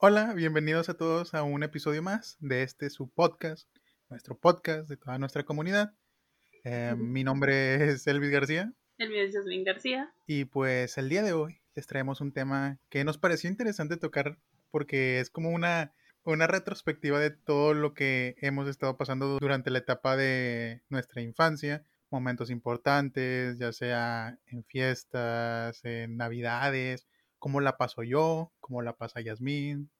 Hola, bienvenidos a todos a un episodio más de este su podcast, nuestro podcast de toda nuestra comunidad. Eh, mi nombre es Elvis García. El mío es Jasmine García. Y pues el día de hoy les traemos un tema que nos pareció interesante tocar porque es como una, una retrospectiva de todo lo que hemos estado pasando durante la etapa de nuestra infancia, momentos importantes, ya sea en fiestas, en navidades, cómo la paso yo, cómo la pasa Yasmín.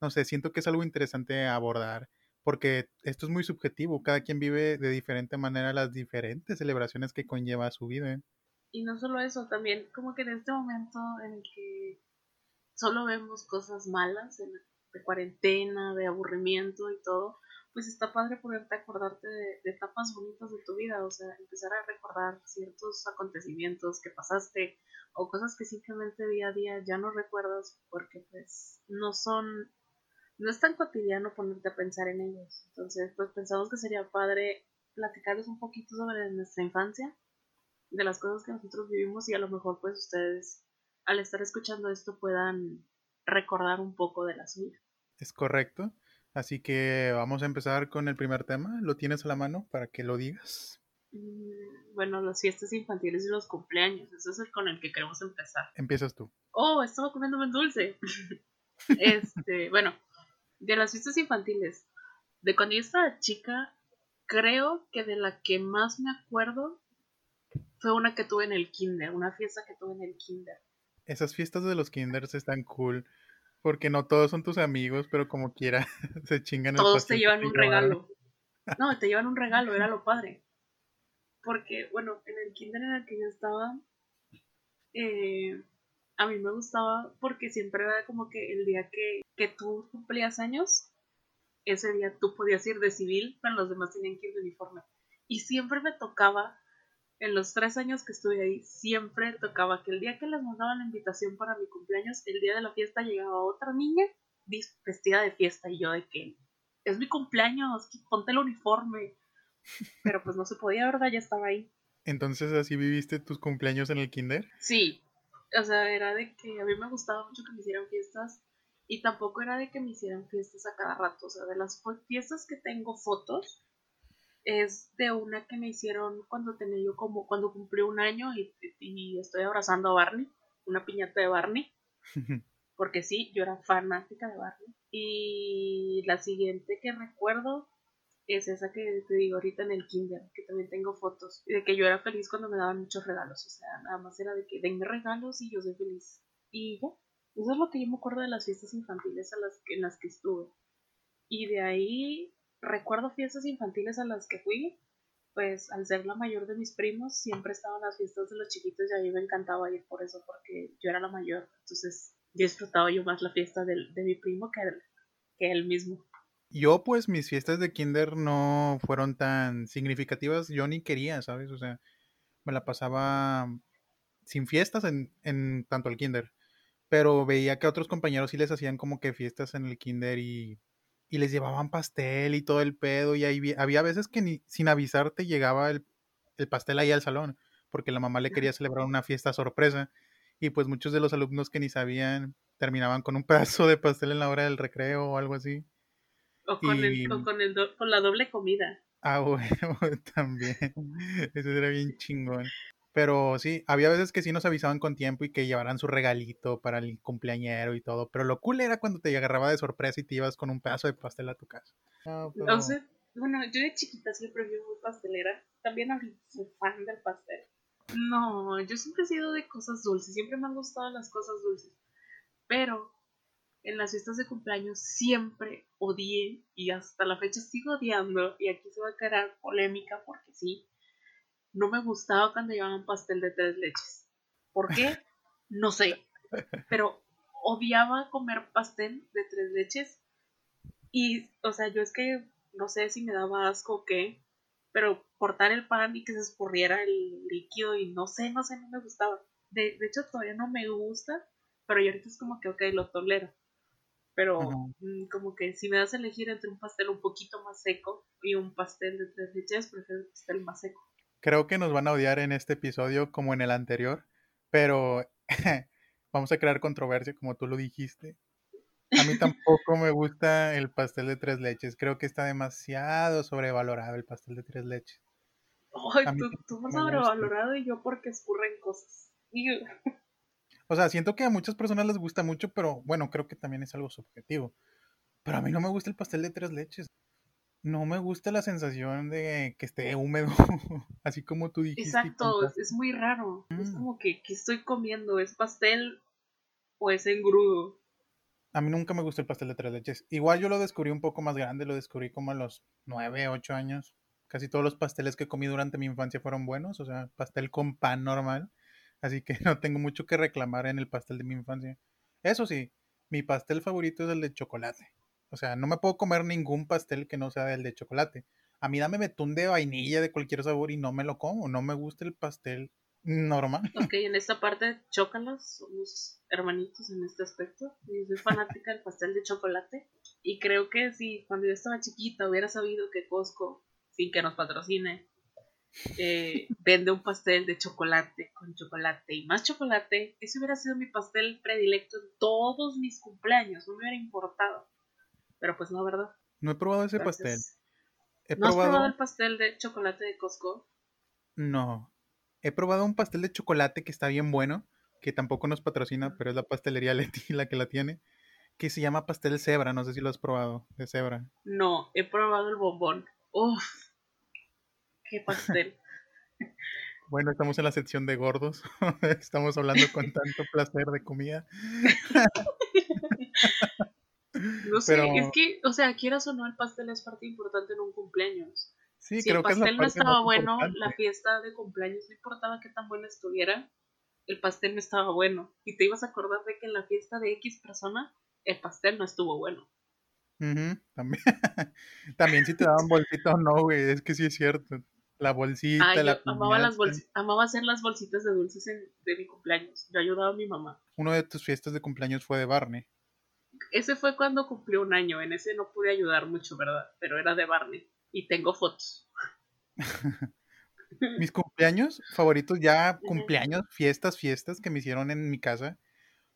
No sé, siento que es algo interesante abordar, porque esto es muy subjetivo, cada quien vive de diferente manera las diferentes celebraciones que conlleva su vida. Y no solo eso, también como que en este momento en el que solo vemos cosas malas, de cuarentena, de aburrimiento y todo, pues está padre poderte acordarte de, de, etapas bonitas de tu vida, o sea, empezar a recordar ciertos acontecimientos que pasaste o cosas que simplemente día a día ya no recuerdas porque pues no son, no es tan cotidiano ponerte a pensar en ellos. Entonces, pues pensamos que sería padre platicarles un poquito sobre nuestra infancia, de las cosas que nosotros vivimos y a lo mejor pues ustedes al estar escuchando esto puedan recordar un poco de la suya. Es correcto. Así que vamos a empezar con el primer tema. ¿Lo tienes a la mano para que lo digas? Mm, bueno, las fiestas infantiles y los cumpleaños. Ese es el con el que queremos empezar. Empiezas tú. Oh, estaba comiéndome un dulce. este, bueno, de las fiestas infantiles. De cuando yo estaba chica, creo que de la que más me acuerdo fue una que tuve en el kinder, una fiesta que tuve en el kinder. Esas fiestas de los kinders están cool. Porque no todos son tus amigos, pero como quiera, se chingan el Todos te llevan un regalo. No, te llevan un regalo, era lo padre. Porque, bueno, en el kinder en el que yo estaba, eh, a mí me gustaba porque siempre era como que el día que, que tú cumplías años, ese día tú podías ir de civil, pero los demás tenían que ir de uniforme. Y siempre me tocaba en los tres años que estuve ahí, siempre tocaba que el día que les mandaban la invitación para mi cumpleaños, el día de la fiesta llegaba otra niña vestida de fiesta y yo de que es mi cumpleaños, ponte el uniforme. Pero pues no se podía, ¿verdad? Ya estaba ahí. Entonces así viviste tus cumpleaños en el kinder? Sí, o sea, era de que a mí me gustaba mucho que me hicieran fiestas y tampoco era de que me hicieran fiestas a cada rato, o sea, de las fiestas que tengo fotos, es de una que me hicieron cuando tenía yo como, cuando cumplí un año y, estoy abrazando a Barney, una piñata de Barney, porque sí, yo era fanática de Barney. Y la siguiente que recuerdo es esa que te digo ahorita en el kinder, que también tengo fotos, de que yo era feliz cuando me daban muchos regalos, o sea, nada más era de que denme regalos y yo soy feliz. Y ya, eso es lo que yo me acuerdo de las fiestas infantiles a las en las que estuve. Y de ahí recuerdo fiestas infantiles a las que fui, pues al ser la mayor de mis primos, siempre estaban las fiestas de los chiquitos y a mí me encantaba ir por eso, porque yo era la mayor. Entonces disfrutaba yo más la fiesta de, de mi primo que, que él mismo. Yo pues mis fiestas de kinder no fueron tan significativas, yo ni quería, ¿sabes? O sea, me la pasaba sin fiestas en, en tanto el kinder, pero veía que otros compañeros sí les hacían como que fiestas en el kinder y y les llevaban pastel y todo el pedo. Y ahí había veces que ni sin avisarte llegaba el, pastel ahí al salón, porque la mamá le quería celebrar una fiesta sorpresa. Y pues muchos de los alumnos que ni sabían terminaban con un pedazo de pastel en la hora del recreo o algo así. O con, el, con, el con la doble comida. Ah, bueno, también. Eso era bien chingón. Pero sí, había veces que sí nos avisaban con tiempo y que llevaran su regalito para el cumpleañero y todo. Pero lo cool era cuando te agarraba de sorpresa y te ibas con un pedazo de pastel a tu casa. No, sé, bueno, yo de chiquita siempre fui muy pastelera. También soy fan del pastel. No, yo siempre he sido de cosas dulces. Siempre me han gustado las cosas dulces. Pero en las fiestas de cumpleaños siempre odié y hasta la fecha sigo odiando. Y aquí se va a quedar polémica porque sí no me gustaba cuando llevaban pastel de tres leches. ¿Por qué? No sé. Pero odiaba comer pastel de tres leches. Y, o sea, yo es que no sé si me daba asco o qué, pero cortar el pan y que se escurriera el líquido y no sé, no sé, no me gustaba. De, hecho, todavía no me gusta, pero yo ahorita es como que, ok, lo tolero. Pero mm, como que si me das a elegir entre un pastel un poquito más seco y un pastel de tres leches, prefiero el pastel más seco. Creo que nos van a odiar en este episodio como en el anterior, pero vamos a crear controversia como tú lo dijiste. A mí tampoco me gusta el pastel de tres leches. Creo que está demasiado sobrevalorado el pastel de tres leches. Ay, tú, tú más sobrevalorado y yo porque escurren cosas. O sea, siento que a muchas personas les gusta mucho, pero bueno, creo que también es algo subjetivo. Pero a mí no me gusta el pastel de tres leches. No me gusta la sensación de que esté húmedo, así como tú dijiste. Exacto, es, muy raro. Es mm. como que, ¿qué estoy comiendo? ¿Es pastel o es engrudo? A mí nunca me gustó el pastel de tres leches. Igual yo lo descubrí un poco más grande, lo descubrí como a los nueve, ocho años. Casi todos los pasteles que comí durante mi infancia fueron buenos, o sea, pastel con pan normal. Así que no tengo mucho que reclamar en el pastel de mi infancia. Eso sí, mi pastel favorito es el de chocolate. O sea, no me puedo comer ningún pastel que no sea el de chocolate. A mí dame betún de vainilla de cualquier sabor y no me lo como. No me gusta el pastel normal. Ok, en esta parte, chócalas, somos hermanitos en este aspecto. Yo soy fanática del pastel de chocolate. Y creo que si cuando yo estaba chiquita hubiera sabido que Costco, sin que nos patrocine, eh, vende un pastel de chocolate con chocolate y más chocolate, ese hubiera sido mi pastel predilecto en todos mis cumpleaños, no me hubiera importado. Pero pues no, ¿verdad? No he probado ese pastel. ¿No has probado el pastel de chocolate de Costco? No. He probado un pastel de chocolate que está bien bueno, que tampoco nos patrocina, pero es la pastelería Leti la que la tiene, que se llama pastel cebra, no sé si lo has probado, de cebra. No, he probado el bombón. Uf, qué pastel. bueno, estamos en la sección de gordos, estamos hablando con tanto placer de comida. No sé, es que, o sea, quieras o no, el pastel es parte importante en un cumpleaños. Sí, si creo el pastel no estaba bueno, la fiesta de cumpleaños no importaba qué tan buena estuviera, el pastel no estaba bueno. Y te ibas a acordar de que en la fiesta de X persona, el pastel no estuvo bueno. También. También si te daban bolsita o no, güey, es que sí es cierto. La bolsita, la amaba, las amaba hacer las bolsitas de dulces de mi cumpleaños. Yo ayudaba a mi mamá. Uno de tus fiestas de cumpleaños fue de Barney. Ese fue cuando cumplió un año. En ese no pude ayudar mucho, ¿verdad? Pero era de Barney. Y tengo fotos. Mis cumpleaños favoritos, ya cumpleaños, fiestas, fiestas que me hicieron en mi casa,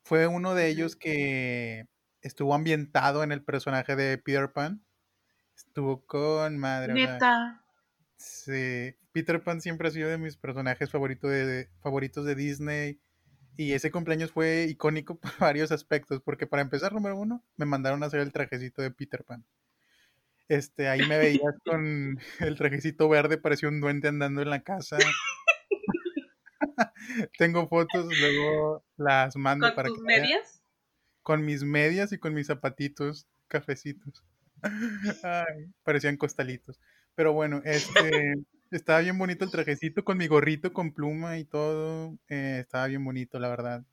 fue uno de ellos que estuvo ambientado en el personaje de Peter Pan. Estuvo con madre. Neta. Sí, Peter Pan siempre ha sido de mis personajes de, favoritos de Disney. Y ese cumpleaños fue icónico por varios aspectos, porque para empezar, número uno, me mandaron a hacer el trajecito de Peter Pan. Este, ahí me veías con el trajecito verde, parecía un duende andando en la casa. Tengo fotos, luego las mando ¿Con para tus medias? Con mis medias y con mis zapatitos cafecitos. Ay, parecían costalitos. Pero bueno, este estaba bien bonito el trajecito con mi gorrito con pluma y todo. Eh, estaba bien bonito, la verdad.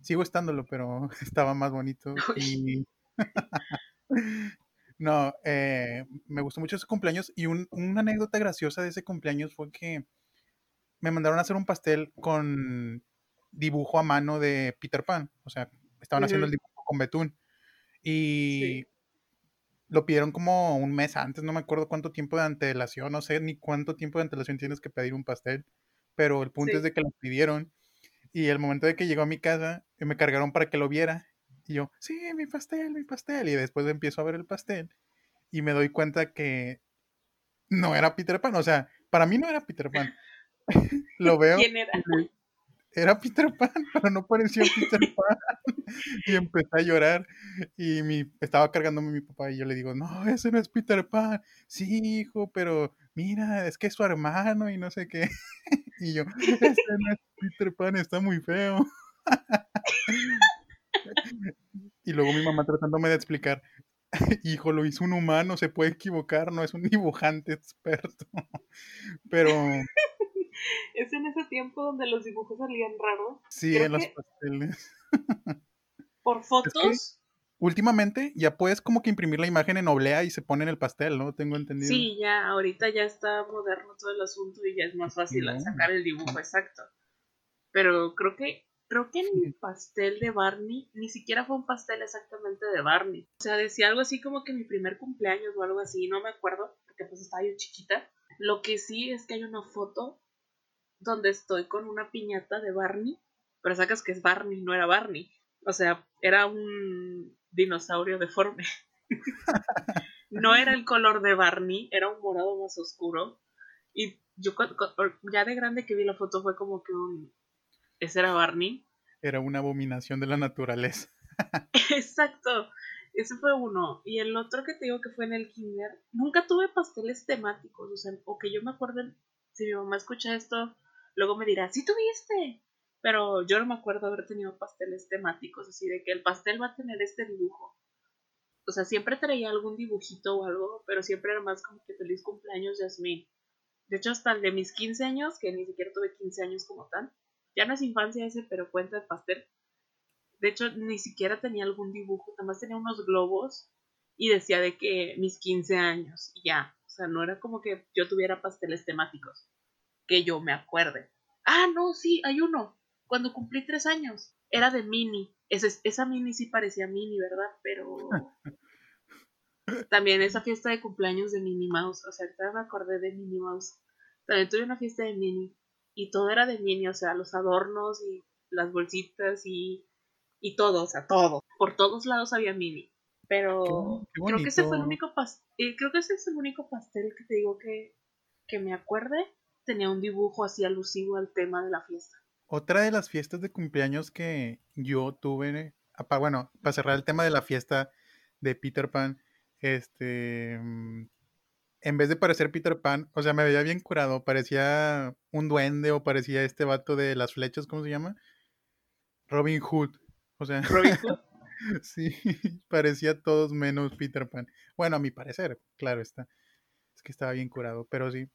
Sigo estándolo, pero estaba más bonito. Y no, eh, me gustó mucho ese cumpleaños y una anécdota graciosa de ese cumpleaños fue que me mandaron a hacer un pastel con dibujo a mano de Peter Pan. O sea, estaban haciendo el dibujo con betún. Y lo pidieron como un mes antes, no me acuerdo cuánto tiempo de antelación, no sé ni cuánto tiempo de antelación tienes que pedir un pastel. Pero el punto es de que lo pidieron. Y el momento de que llegó a mi casa, me cargaron para que lo viera. Y yo, sí, mi pastel, mi pastel. Y después empiezo a ver el pastel y me doy cuenta que no era Peter Pan. O sea, para mí no era Peter Pan. lo veo. ¿Quién era? Era Peter Pan, pero no parecía Peter Pan. y empecé a llorar. Y mi, estaba cargándome mi papá y yo le digo, no, ese no es Peter Pan. Sí, hijo, pero mira, es que es su hermano y no sé qué. y yo, ese no es Peter Pan, está muy feo. Y luego mi mamá tratándome de explicar, hijo, lo hizo un humano, se puede equivocar, no es un dibujante experto. Pero... Es en ese tiempo donde los dibujos salían raros. Sí, en los pasteles. Por fotos. últimamente ya puedes como que imprimir la imagen en oblea y se pone en el pastel, ¿no? Tengo entendido. Sí, ya, ahorita ya está moderno todo el asunto y ya es más fácil sacar el dibujo exacto. Pero creo que creo que en el pastel de Barney ni siquiera fue un pastel exactamente de Barney. O sea, decía algo así como que mi primer cumpleaños o algo así, no me acuerdo, porque pues estaba yo chiquita. Lo que sí es que hay una foto donde estoy con una piñata de Barney, pero sacas que es Barney, no era Barney. O sea, era un dinosaurio deforme. no era el color de Barney, era un morado más oscuro. Y yo ya de grande que vi la foto fue como que un... Ese era Barney. Era una abominación de la naturaleza. Exacto. Ese fue uno. Y el otro que te digo que fue en el kinder, nunca tuve pasteles temáticos. O sea, o que yo me acuerdo, si mi mamá escucha esto, luego me dirá, sí tuviste. Pero yo no me acuerdo haber tenido pasteles temáticos, así de que el pastel va a tener este dibujo. O sea, siempre traía algún dibujito o algo, pero siempre era más como que feliz cumpleaños, Yasmín. De hecho, hasta el de mis 15 años, que ni siquiera tuve 15 años como tal, ya no es infancia ese, pero cuenta de pastel. De hecho, ni siquiera tenía algún dibujo, nada más tenía unos globos y decía de que mis 15 años y ya. O sea, no era como que yo tuviera pasteles temáticos, que yo me acuerde. Ah, no, sí, hay uno. Cuando cumplí tres años, era de Mini. esa Mini sí parecía Mini, ¿verdad? Pero también esa fiesta de cumpleaños de Minnie Mouse, o sea, ahorita me acordé de Minnie Mouse. También tuve una fiesta de Minnie y todo era de Minnie, o sea, los adornos y las bolsitas y, y todo, o sea, todo. Por todos lados había Minnie. Pero creo que ese fue el único pastel, eh, creo que ese es el único pastel que te digo que, que me acuerde. Tenía un dibujo así alusivo al tema de la fiesta. Otra de las fiestas de cumpleaños que yo tuve, bueno, para cerrar el tema de la fiesta de Peter Pan, este, mm, en vez de parecer Peter Pan, o sea, me veía bien curado, parecía un duende o parecía este vato de las flechas, ¿cómo se llama? Robin Hood. O sea, Robin Hood. sí, parecía todos menos Peter Pan. Bueno, a mi parecer, claro está. Es que estaba bien curado, pero sí,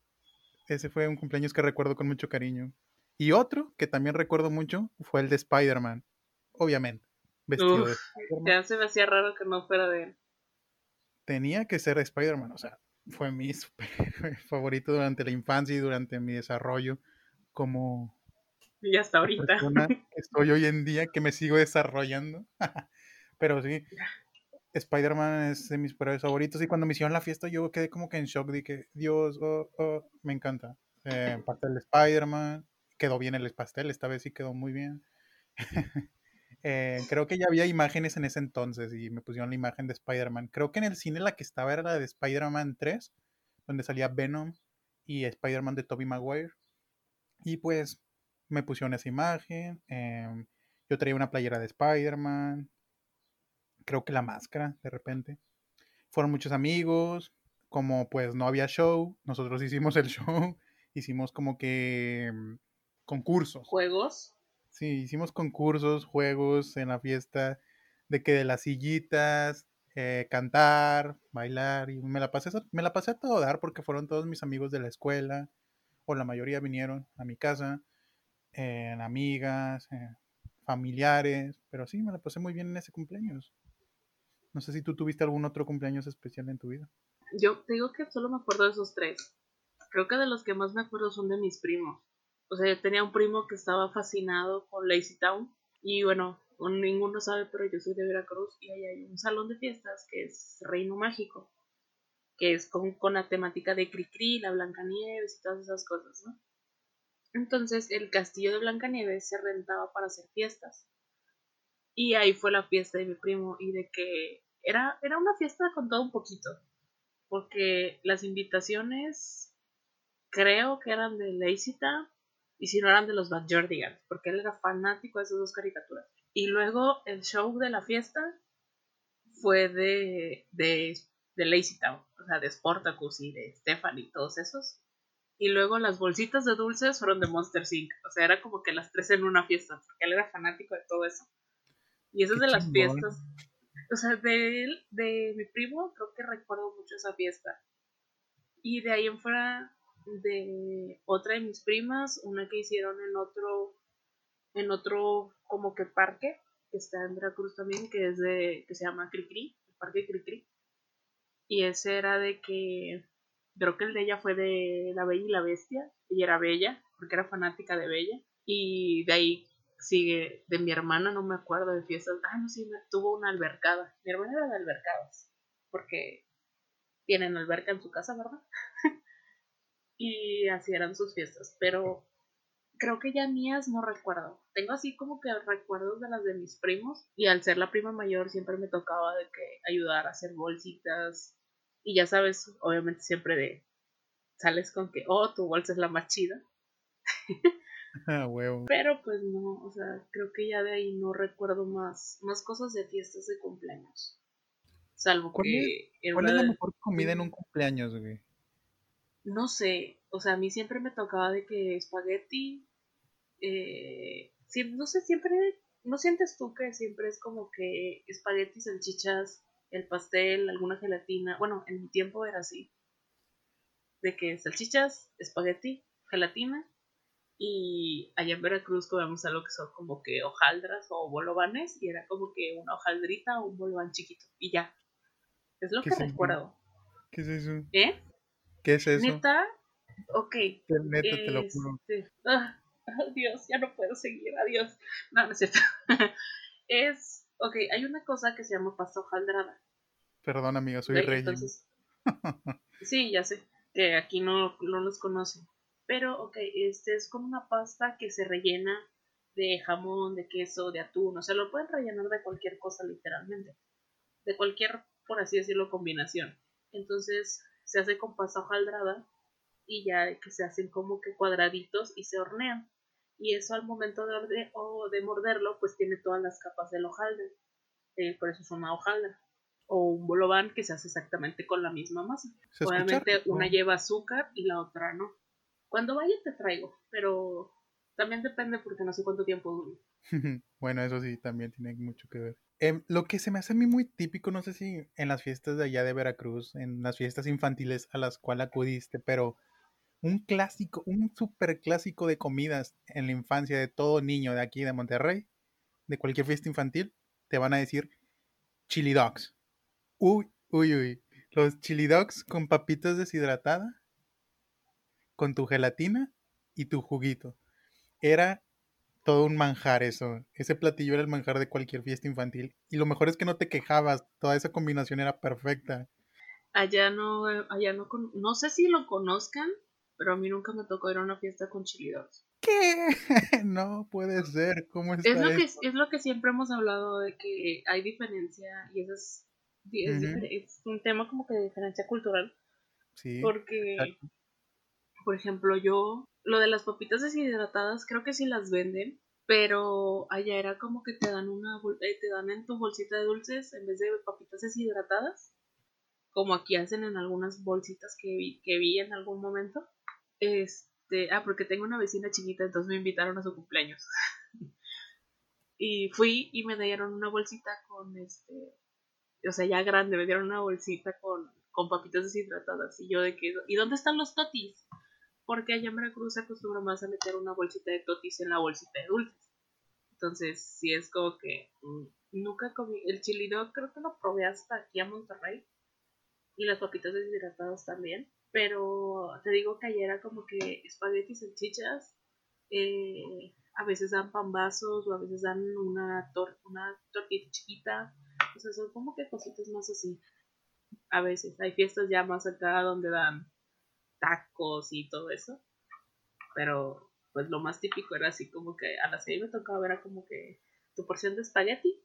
ese fue un cumpleaños que recuerdo con mucho cariño. Y otro que también recuerdo mucho fue el de Spider-Man, obviamente. Vestido de Ya se me hacía raro que no fuera de él tenía que ser Spider-Man, o sea, fue mi favorito durante la infancia y durante mi desarrollo como y hasta ahorita estoy hoy en día que me sigo desarrollando. Pero sí, Spider-Man es de mis superhéroes favoritos y cuando me hicieron la fiesta yo quedé como que en shock, dije, Dios, oh, oh, me encanta. Eh, parte del Spider-Man, quedó bien el pastel, esta vez sí quedó muy bien. Eh, creo que ya había imágenes en ese entonces y me pusieron la imagen de Spider-Man. Creo que en el cine la que estaba era la de Spider-Man 3, donde salía Venom y Spider-Man de Tobey Maguire. Y pues me pusieron esa imagen. Em, yo traía una playera de Spider-Man. Creo que la máscara, de repente. Fueron muchos amigos. Como pues no había show, nosotros hicimos el show. Hicimos como que em, concursos. Juegos. Sí, hicimos concursos, juegos en la fiesta, de que de las sillitas, eh, cantar, bailar, y me la, pasé, me la pasé a todo dar porque fueron todos mis amigos de la escuela, o la mayoría vinieron a mi casa, en amigas, familiares, pero sí, me la pasé muy bien en ese cumpleaños. No sé si tú tuviste algún otro cumpleaños especial en tu vida. Yo te digo que solo me acuerdo de esos tres. Creo que de los que más me acuerdo son de mis primos o sea, yo tenía un primo que estaba fascinado con Lazy Town y bueno, ninguno sabe, pero yo soy de Veracruz y ahí hay un salón de fiestas que es Reino Mágico, que es con, con la temática de Cricri, la Blancanieves y todas esas cosas, ¿no? Entonces el castillo de Blancanieves se rentaba para hacer fiestas. Y ahí fue la fiesta de mi primo y de que era, era una fiesta con todo un poquito. Porque las invitaciones creo que eran de Town y si no eran de los Backyardigans, porque él era fanático de esas dos caricaturas. Y luego el show de la fiesta fue de, de, de Lazy Town, o sea, de Sportacus y de Stephanie y todos esos. Y luego las bolsitas de dulces fueron de Monster Inc. O sea, era como que las tres en una fiesta, porque él era fanático de todo eso. Y esas de las fiestas. O sea, de él, de mi primo, creo que recuerdo mucho esa fiesta. Y de ahí en fuera, de otra de mis primas, una que hicieron en otro, en otro como que parque, que está en Veracruz también, que es de, que se llama Cricri, el parque Cricri. Y ese era de que, creo que el de ella fue de La Bella y la Bestia, ella era bella, porque era fanática de Bella. Y de ahí sigue, de mi hermana, no me acuerdo de fiestas, ah, no, sí, tuvo una albercada. Mi hermana era de albercadas, porque tienen alberca en su casa, ¿verdad? y así eran sus fiestas. Pero creo que ya mías no recuerdo. Tengo así como que recuerdos de las de mis primos y al ser la prima mayor siempre me tocaba de que ayudar a hacer bolsitas y ya sabes, obviamente siempre de sales con que, oh, tu bolsa es la más chida. Ah, huevo. Pero pues no, o sea, creo que ya de ahí no recuerdo más, más cosas de fiestas de cumpleaños. Salvo ¿Cuál que... en ¿Cuál es la de- mejor comida en un cumpleaños, güey? No sé, o sea, a mí siempre me tocaba de que espagueti, eh, no sé, siempre, ¿no sientes tú que siempre es como que espagueti, salchichas, el pastel, alguna gelatina? Bueno, en mi tiempo era así, de que salchichas, espagueti, gelatina, y allá en Veracruz comemos algo que son como que hojaldras o bolovanes, y era como que una hojaldrita o un bolobán chiquito, y ya. Es lo ¿Qué que es eso? recuerdo. ¿Qué es eso? ¿Eh? ¿Qué es eso? Neta, ok, Neta, te lo juro. este, ah, Dios, ya no puedo seguir, adiós. No, no es cierto. es, ok, hay una cosa que se llama pasta hojaldrada. Perdón, amiga, soy ¿ok? rey. Entonces, sí, ya sé, que aquí no, no los conocen. Pero, ok, este es como una pasta que se rellena de jamón, de queso, de atún. O sea, lo pueden rellenar de cualquier cosa, literalmente. De cualquier, por así decirlo, combinación. Entonces, se hace con pasta hojaldrada y ya que se hacen como que cuadraditos y se hornean. Y eso al momento de, orde- o de morderlo, pues tiene todas las capas del hojaldre. Eh, por eso es una hojaldra. O un bolobán que se hace exactamente con la misma masa. Escucha Obviamente una lleva azúcar y la otra no. Cuando vaya te traigo, pero también depende porque no sé cuánto tiempo dure. bueno, eso sí, también tiene mucho que ver. Em, lo que se me hace a mí muy típico, no sé si en las fiestas de allá de Veracruz, en las fiestas infantiles a las cuales acudiste, pero un clásico, un super clásico de comidas en la infancia de todo niño de aquí de Monterrey, de cualquier fiesta infantil, te van a decir chili dogs. Uy, uy, uy. Los chili dogs con papitas deshidratadas, con tu gelatina y tu juguito. Era todo un manjar eso. Ese platillo era el manjar de cualquier fiesta infantil. Y lo mejor es que no te quejabas. Toda esa combinación era perfecta. Allá no, eh, allá no, con- no sé si lo conozcan, pero a mí nunca me tocó ir a una fiesta con chili dogs. ¿Qué? no puede ser. ¿Cómo está Es lo, que, es lo que siempre hemos hablado de que hay diferencia y eso es, es, es un tema como que de diferencia cultural. Sí. Porque, exacto. Por ejemplo, yo, lo de las papitas deshidratadas, creo que sí las venden, pero allá era como que te dan una, eh, te dan en tu bolsita de dulces en vez de papitas deshidratadas, como aquí hacen en algunas bolsitas que vi, que vi en algún momento. Este, ah, porque tengo una vecina chiquita, entonces me invitaron a su cumpleaños. y fui y me dieron una bolsita con este, o sea, ya grande, me dieron una bolsita con, con papitas deshidratadas. Y yo de que, ¿y dónde están los totis? Porque allá en Veracruz se acostumbra más a meter una bolsita de totis en la bolsita de dulces. Entonces, sí es como que mm, nunca comí. El chili dog creo que lo probé hasta aquí a Monterrey. Y las papitas deshidratadas también. Pero te digo que ayer era como que espaguetis, salchichas. eh, a veces dan pambazos o a veces dan una, tor una tortita chiquita. O sea, son como que cositas más así. A veces hay fiestas ya más acá donde dan tacos y todo eso. Pero pues lo más típico era así como que a las seis me tocaba era como que tu porción de espagueti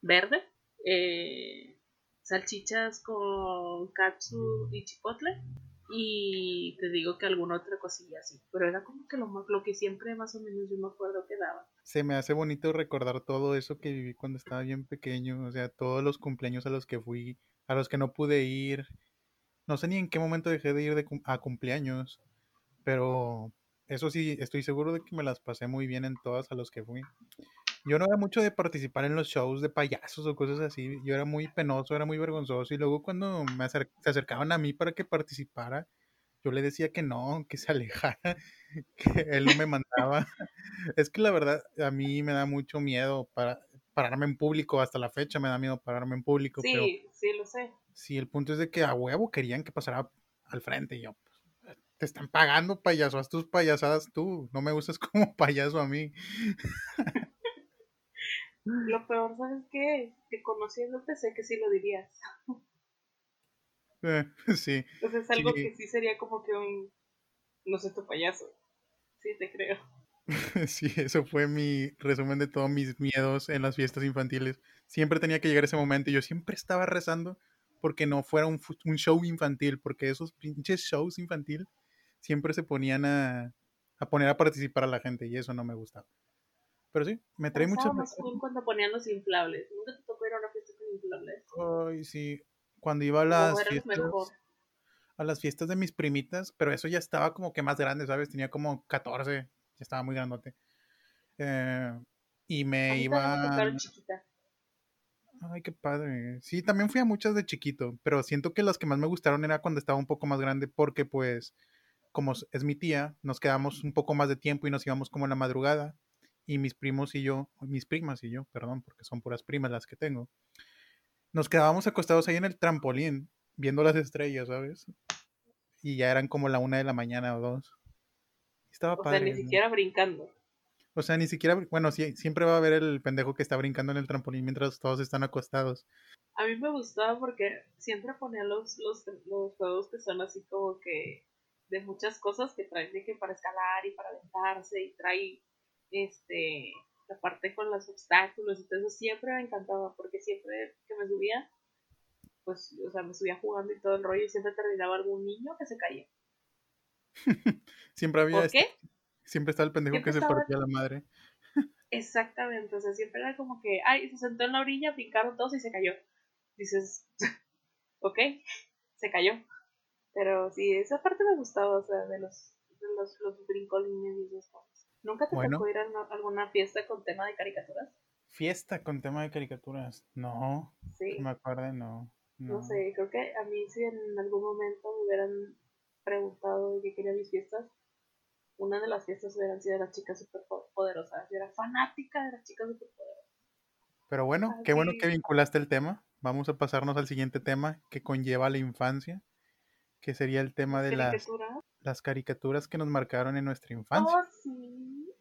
verde, eh, salchichas con katsu y chipotle y te digo que alguna otra cosilla así. Pero era como que lo, lo que siempre más o menos yo me acuerdo que daban. Se me hace bonito recordar todo eso que viví cuando estaba bien pequeño. O sea, todos los cumpleaños a los que fui, a los que no pude ir. No sé ni en qué momento dejé de ir de cum- a cumpleaños. Pero eso sí, estoy seguro de que me las pasé muy bien en todas a los que fui. Yo no era mucho de participar en los shows de payasos o cosas así. Yo era muy penoso, era muy vergonzoso. Y luego cuando me se acercaban a mí para que participara, yo le decía que no, que se alejara, que él no me mandaba. Es que la verdad, a mí me da mucho miedo para pararme en público. Hasta la fecha me da miedo pararme en público. Pero Sí, sí, lo sé. sí, el punto es de que a huevo querían que pasara al frente. Y yo, pues, te están pagando, payaso, haz tus payasadas tú. No me usas como payaso a mí. Lo peor, ¿sabes qué? Que conociéndote sé que sí lo dirías. Eh, sí, Entonces es algo Sí. que sí sería como que un... No sé, tu payaso. Sí, te creo. sí, eso fue mi resumen de todos mis miedos en las fiestas infantiles. Siempre tenía que llegar ese momento y yo siempre estaba rezando porque no fuera un, un show infantil, porque esos pinches shows infantil siempre se ponían a, a, poner a participar a la gente y eso no me gustaba. Pero sí, me trae mucho... más cuando ponían los inflables. ¿Nunca te tocó ir a una fiesta con inflables? Ay, sí. Cuando iba a las fiestas... A las fiestas de mis primitas, pero eso ya estaba como que más grande, ¿sabes? Tenía como 14, ya estaba muy grandote. Eh, y me iba... chiquita. Ay, qué padre. Sí, también fui a muchas de chiquito, pero siento que las que más me gustaron era cuando estaba un poco más grande, porque pues, como es mi tía, nos quedamos un poco más de tiempo y nos íbamos como en la madrugada y mis primos y yo, mis primas y yo, perdón, porque son puras primas las que tengo, nos quedábamos acostados ahí en el trampolín, viendo las estrellas, ¿sabes? Y ya eran como la una de la mañana o dos. Estaba o Sea, ni siquiera brincando. O sea, ni siquiera, bueno, sí, siempre va a haber el pendejo que está brincando en el trampolín mientras todos están acostados. A mí me gustaba porque siempre ponía los, los, los juegos que son así como que de muchas cosas que traen de que para escalar y para aventarse y trae este, la parte con los obstáculos y todo eso siempre me encantaba porque siempre que me subía, pues, o sea, me subía jugando y todo el rollo y siempre terminaba algún niño que se caía. siempre había... ¿Por qué? siempre estaba el pendejo que se partía la madre. Exactamente, o sea, siempre era como que, ay, se sentó en la orilla, picaron todos y se cayó. Dices, ok, se cayó. Pero sí, esa parte me gustaba, o sea, de los, de los, los brincolines y esas cosas. ¿Nunca te tocó ir a alguna fiesta con tema de caricaturas? Fiesta con tema de caricaturas, no. Sí. me acuerdo, no, no. sé, creo que a mí si en algún momento me hubieran preguntado qué quería mis fiestas, una de las fiestas hubieran sido las chicas superpoderosas. Yo era fanática de las chicas superpoderosas. Pero bueno, qué bueno que vinculaste el tema. Vamos a pasarnos al siguiente tema que conlleva la infancia, que sería el tema de las, las caricaturas que nos marcaron en nuestra infancia. Oh, sí.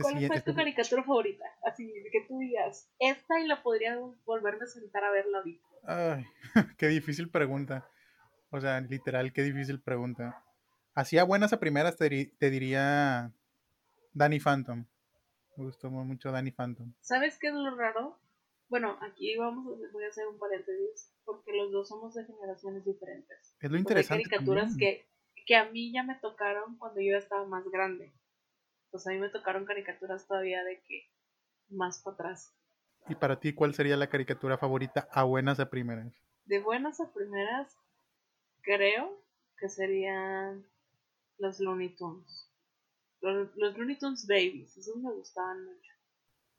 ¿Cuál fue tu caricatura favorita? Así, que tú digas, esta y la podría volverme a sentar a verla ahorita. Ay, qué difícil pregunta. O sea, literal, qué difícil pregunta. Hacía buenas a primeras, te, diría Danny Phantom. Me gustó mucho Danny Phantom. ¿Sabes qué es lo raro? Bueno, aquí vamos a, voy a hacer un paréntesis, porque los dos somos de generaciones diferentes. Es lo interesante. hay caricaturas que, que a mí ya me tocaron cuando yo estaba más grande pues a mí me tocaron caricaturas todavía de que más para atrás. ¿Y para ti cuál sería la caricatura favorita a buenas a primeras? De buenas a primeras, creo que serían los Looney Tunes. Los, los Looney Tunes Babies, esos me gustaban mucho.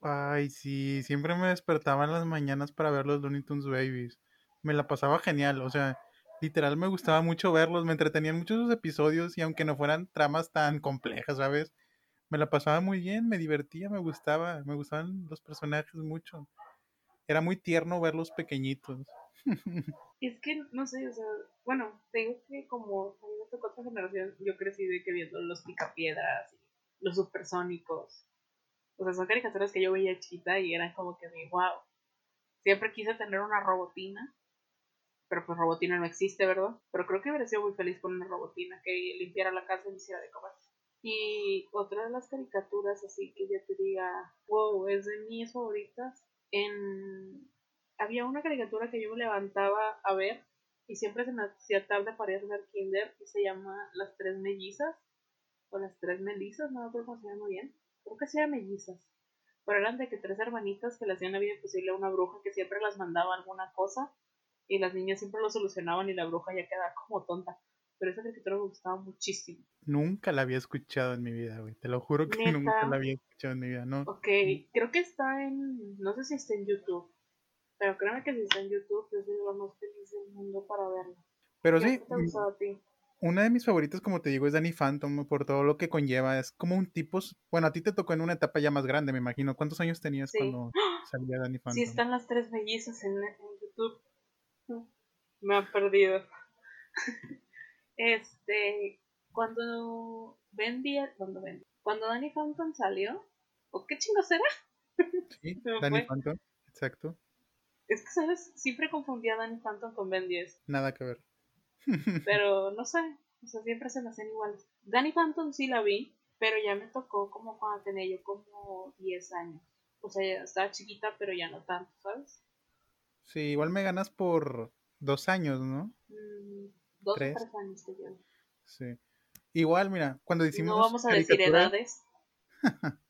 Ay, sí, siempre me despertaba en las mañanas para ver los Looney Tunes Babies. Me la pasaba genial, o sea, literal me gustaba mucho verlos, me entretenían mucho esos episodios y aunque no fueran tramas tan complejas, ¿sabes? me la pasaba muy bien, me divertía, me gustaba, me gustaban los personajes mucho. Era muy tierno verlos pequeñitos. Es que, no sé, o sea, bueno, tengo que como a mí me otra generación, yo crecí de que viendo los picapiedras, y los supersónicos. O sea, son caricaturas que yo veía chiquita y eran como que mi wow. Siempre quise tener una robotina, pero pues robotina no existe, ¿verdad? Pero creo que hubiera sido muy feliz con una robotina que limpiara la casa y hiciera de comer. Y otra de las caricaturas así que yo te diga, wow, es de mis favoritas. En... Había una caricatura que yo me levantaba a ver y siempre se me hacía tarde para ir a kinder y se llama Las Tres Mellizas o Las Tres Melizas, no me acuerdo cómo se llama bien. Creo que se llama Mellizas. Pero eran de que tres hermanitas que le hacían la vida imposible a una bruja que siempre las mandaba alguna cosa y las niñas siempre lo solucionaban y la bruja ya quedaba como tonta pero esa caricatura me gustaba muchísimo. Nunca la había escuchado en mi vida, güey. Te lo juro que nunca la había escuchado en mi vida, ¿no? Ok, creo que está en, no sé si está en YouTube, pero créeme que si está en YouTube, yo soy la más feliz del mundo para verla. Pero sí, una de mis favoritas, como te digo, es Danny Phantom, por todo lo que conlleva. Es como un tipo, bueno, a ti te tocó en una etapa ya más grande, me imagino. ¿Cuántos años tenías cuando salía Danny Phantom? Sí, están las tres mellizas en, en YouTube. Me han perdido. Este, cuando Bendy, cuando Bendy, cuando Danny Phantom salió, ¿o qué chingos era? Sí, Danny Phantom, exacto. Es que, ¿sabes? Siempre confundía a Danny Phantom con Ben 10. Nada que ver. Pero no sé, o sea, siempre se me hacen iguales. Danny Phantom sí la vi, pero ya me tocó como cuando tenía yo como 10 años. O sea, ya estaba chiquita, pero ya no tanto, ¿sabes? Sí, igual me ganas por dos años, ¿no? Mm, dos o Tres. tres años te llevo. Sí. Igual, mira, cuando decimos No vamos a decir edades.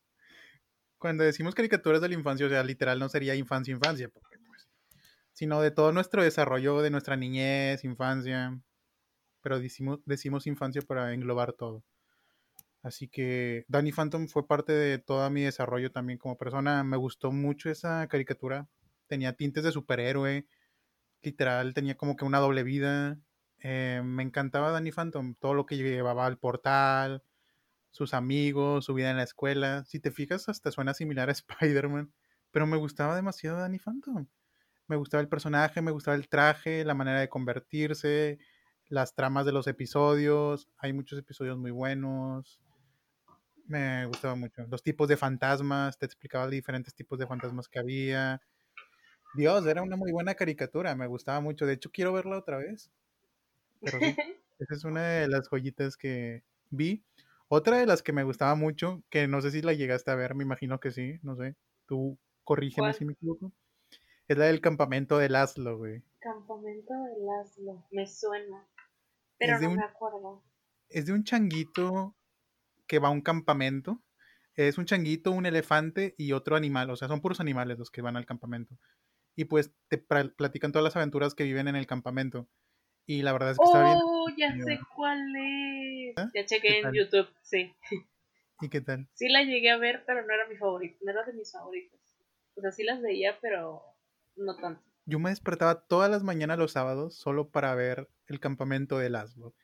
cuando decimos caricaturas de la infancia, o sea, literal no sería infancia, infancia, pues, sino de todo nuestro desarrollo de nuestra niñez, infancia, pero decimos, decimos infancia para englobar todo. Así que Danny Phantom fue parte de todo mi desarrollo también como persona. Me gustó mucho esa caricatura. Tenía tintes de superhéroe. Literal, tenía como que una doble vida. Eh, me encantaba Danny Phantom. Todo lo que llevaba al portal, sus amigos, su vida en la escuela. Si te fijas, hasta suena similar a Spider-Man. Pero me gustaba demasiado Danny Phantom. Me gustaba el personaje, me gustaba el traje, la manera de convertirse, las tramas de los episodios. Hay muchos episodios muy buenos. Me gustaba mucho. Los tipos de fantasmas, te explicaba los diferentes tipos de fantasmas que había. Dios, era una muy buena caricatura, me gustaba mucho. De hecho, quiero verla otra vez. Pero sí, esa es una de las joyitas que vi. Otra de las que me gustaba mucho, que no sé si la llegaste a ver, me imagino que sí, no sé. Tú corrígeme ¿Cuál? si me equivoco. Es la del campamento de Laszlo, güey. Campamento de Laszlo. Me suena. Pero Es no un- me acuerdo. Es de un changuito que va a un campamento. Es un changuito, un elefante y otro animal. O sea, son puros animales los que van al campamento. Y pues te platican todas las aventuras que viven en el campamento. Y la verdad es que está bien. Oh, ya sé cuál es. Ya ¿Qué chequé en tal? YouTube, sí. ¿Y qué tal? Sí la llegué a ver, pero no era mi favorita. No era de mis favoritos. O sea, sí las veía, pero no tanto. Yo me despertaba todas las mañanas los sábados solo para ver el campamento de Laszlo.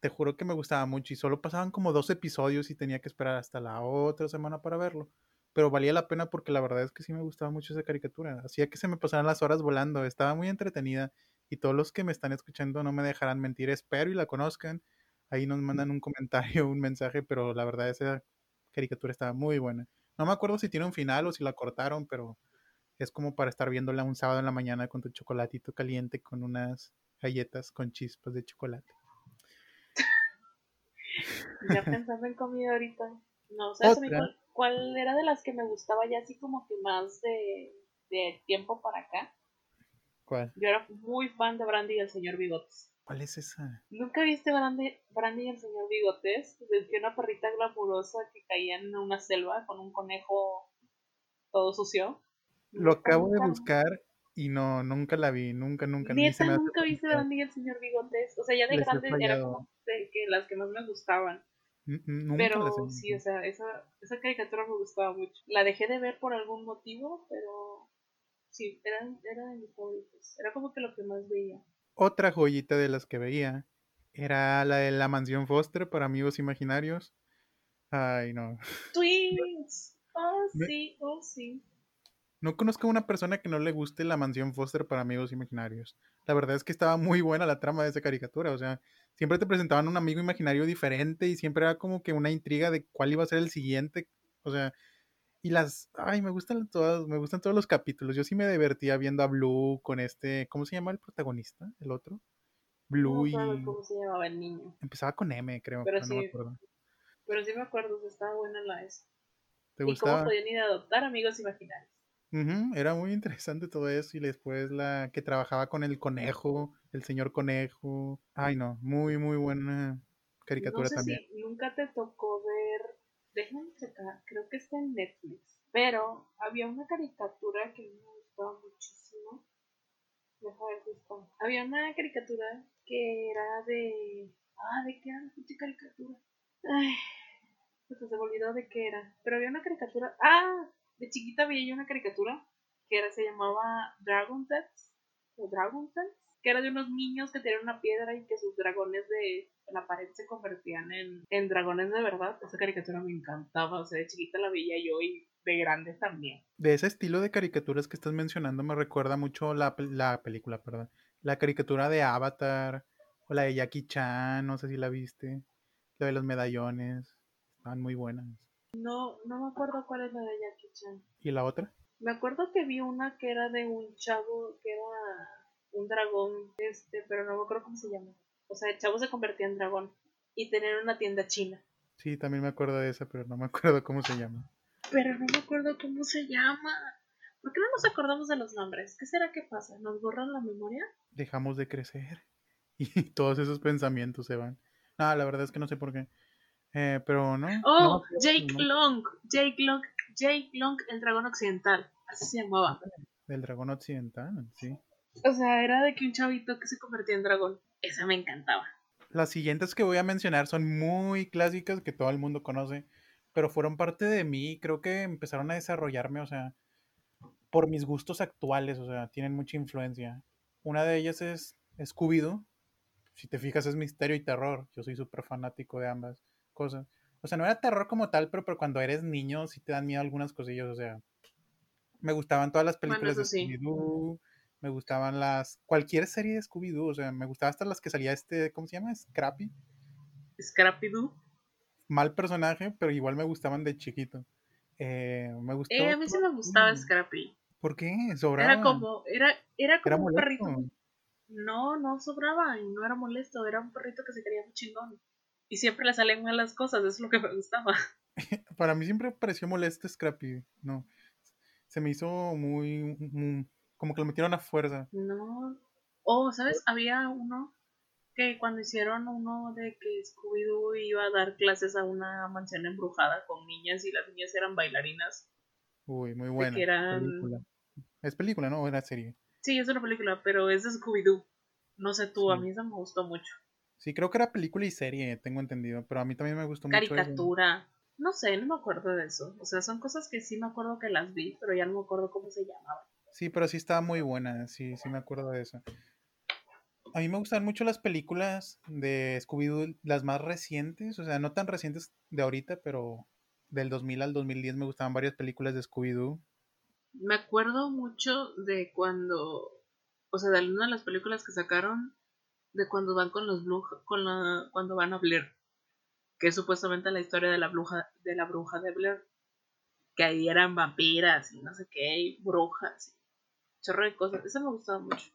Te juro que me gustaba mucho y solo pasaban como dos episodios y tenía que esperar hasta la otra semana para verlo. Pero valía la pena porque la verdad es que sí me gustaba mucho esa caricatura. Hacía que se me pasaran las horas volando. Estaba muy entretenida y todos los que me están escuchando no me dejarán mentir. Espero y la conozcan. Ahí nos mandan un comentario, un mensaje, pero la verdad esa caricatura estaba muy buena. No me acuerdo si tiene un final o si la cortaron, pero es como para estar viéndola un sábado en la mañana con tu chocolatito caliente con unas galletas con chispas de chocolate. Ya pensando en comida ahorita. No, ¿sabes a mí Otra. cuál, era de las que me gustaba ya así como que más de, de tiempo para acá? ¿Cuál? Yo era muy fan de Brandy y el señor Bigotes. ¿Cuál es esa? ¿Nunca viste Brandy, Brandy y el señor Bigotes? De que una perrita glamurosa que caía en una selva con un conejo todo sucio. Lo acabo de Nunca- buscar y no, nunca la vi, nunca, nunca. Neta, nunca viste familiar. Brandy y el señor Bigotes. O sea, ya de Les era como de que las que más me gustaban. N- Nunca Pero sí, o sea, esa, esa caricatura me gustaba mucho. La dejé de ver por algún motivo, pero sí, era, era de mis favoritos. Era como que lo que más veía. Otra joyita de las que veía era la de la mansión Foster para amigos imaginarios. Ay, no. Twins. Oh, sí, oh, sí. No conozco a una persona que no le guste la mansión Foster para amigos imaginarios. La verdad es que estaba muy buena la trama de esa caricatura. O sea, siempre te presentaban un amigo imaginario diferente y siempre era como que una intriga de cuál iba a ser el siguiente. O sea, y las. Ay, me gustan todas, me gustan todos los capítulos. Yo sí me divertía viendo a Blue con este. ¿Cómo se llama el protagonista? El otro. Blue y. cómo se llamaba el niño. Empezaba con M, creo, Pero pero no me sí. acuerdo. Pero sí me acuerdo, estaba buena la esa. ¿Te Y cómo podían ir a adoptar amigos imaginarios. Ujú, era muy interesante todo eso y después la que trabajaba con el conejo, el señor conejo. Ay, no, muy, muy buena caricatura no sé también. si nunca te tocó ver. Déjame checar, creo que está en Netflix. Pero había una caricatura que me gustaba muchísimo. Deja ver si está. Había una caricatura que era de. Ah, ¿de qué era la caricatura? Ay, pues se me olvidó de qué era. Pero había una caricatura. Ah, de chiquita yo una caricatura que era, se llamaba Dragon Tales. O Dragon Tales. Que era de unos niños que tenían una piedra y que sus dragones de la pared se convertían en, en dragones de verdad. Esa caricatura me encantaba. O sea, de chiquita la veía yo y de grande también. De ese estilo de caricaturas que estás mencionando me recuerda mucho la, la película, perdón. La caricatura de Avatar o la de Jackie Chan, no sé si la viste. La de los medallones, estaban muy buenas. No, no me acuerdo cuál es la de Jackie Chan. ¿Y la otra? Me acuerdo que vi una que era de un chavo que era un dragón, este, pero no me acuerdo cómo se llama. O sea, el chavo se convertía en dragón y tenían una tienda china. Sí, también me acuerdo de esa, pero no me acuerdo cómo se llama. Pero no me acuerdo cómo se llama. ¿Por qué no nos acordamos de los nombres? ¿Qué será que pasa? ¿Nos borran la memoria? Dejamos de crecer y todos esos pensamientos se van. No, la verdad es que no sé por qué. Eh, pero no. Oh, Jake Long. Jake Long. Jake Long, el dragón occidental. Así se llamaba. El dragón occidental, sí. O sea, era de que un chavito que se convertía en dragón. Esa me encantaba. Las siguientes que voy a mencionar son muy clásicas que todo el mundo conoce, pero fueron parte de mí. Creo que empezaron a desarrollarme, o sea, por mis gustos actuales, o sea, tienen mucha influencia. Una de ellas es Scooby-Doo. Si te fijas, es misterio y terror. Yo soy súper fanático de ambas cosas. O sea, no era terror como tal, pero, pero cuando eres niño sí te dan miedo algunas cosillas. O sea, me gustaban todas las películas de Scooby-Doo. Me gustaban las. Cualquier serie de Scooby-Doo. O sea, me gustaba hasta las que salía este. ¿Cómo se llama? Scrappy. Scrappy-Doo. Mal personaje, pero igual me gustaban de chiquito. Eh, me gustó. Eh, a mí sí me gustaba Scrappy. ¿Por qué? Sobraba. Era como, era, era como un perrito. No, no sobraba y no era molesto. Era un perrito que se quería muy chingón. Y siempre le salen mal las cosas, es lo que me gustaba. Para mí siempre pareció molesto Scrappy. No. Se me hizo muy, como que lo metieron a fuerza. No. Oh, ¿sabes? Había uno que cuando hicieron uno de que Scooby-Doo iba a dar clases a una mansión embrujada con niñas y las niñas eran bailarinas. Uy, muy buena. Película. Es película, ¿no? ¿O era serie? Sí, es una película, pero es de Scooby-Doo. No sé tú, a mí esa me gustó mucho. Sí, creo que era película y serie, tengo entendido, pero a mí también me gustó mucho. Caricatura. No sé, no me acuerdo de eso. O sea, son cosas que sí me acuerdo que las vi, pero ya no me acuerdo cómo se llamaban. Sí, pero sí estaba muy buena, sí, sí me acuerdo de eso. A mí me gustan mucho las películas de Scooby-Doo, las más recientes, o sea, no tan recientes de ahorita, pero del 2000 al 2010 me gustaban varias películas de Scooby-Doo. Me acuerdo mucho de cuando, o sea, de una de las películas que sacaron, de cuando van con los Blue, con la, cuando van a Blair, que es supuestamente la historia de la bruja, de la bruja de Blair, que ahí eran vampiras y no sé qué, y brujas, chorro de cosas, eso me gustaba mucho.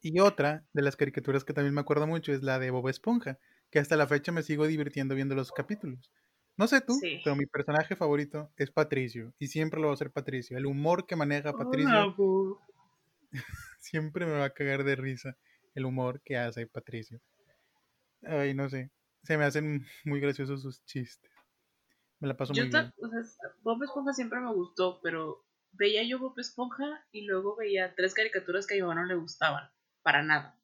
Y otra de las caricaturas que también me acuerdo mucho es la de Bob Esponja, que hasta la fecha me sigo divirtiendo viendo los capítulos. No sé tú, pero mi personaje favorito es Patricio. Y siempre lo va a ser Patricio. El humor que maneja Patricio. siempre me va a cagar de risa el humor que hace Patricio. Ay, no sé. Se me hacen muy graciosos sus chistes. Me la paso muy bien. O sea, Bob Esponja siempre me gustó, pero veía yo Bob Esponja y luego veía tres caricaturas que a mi mamá no le gustaban. Para nada.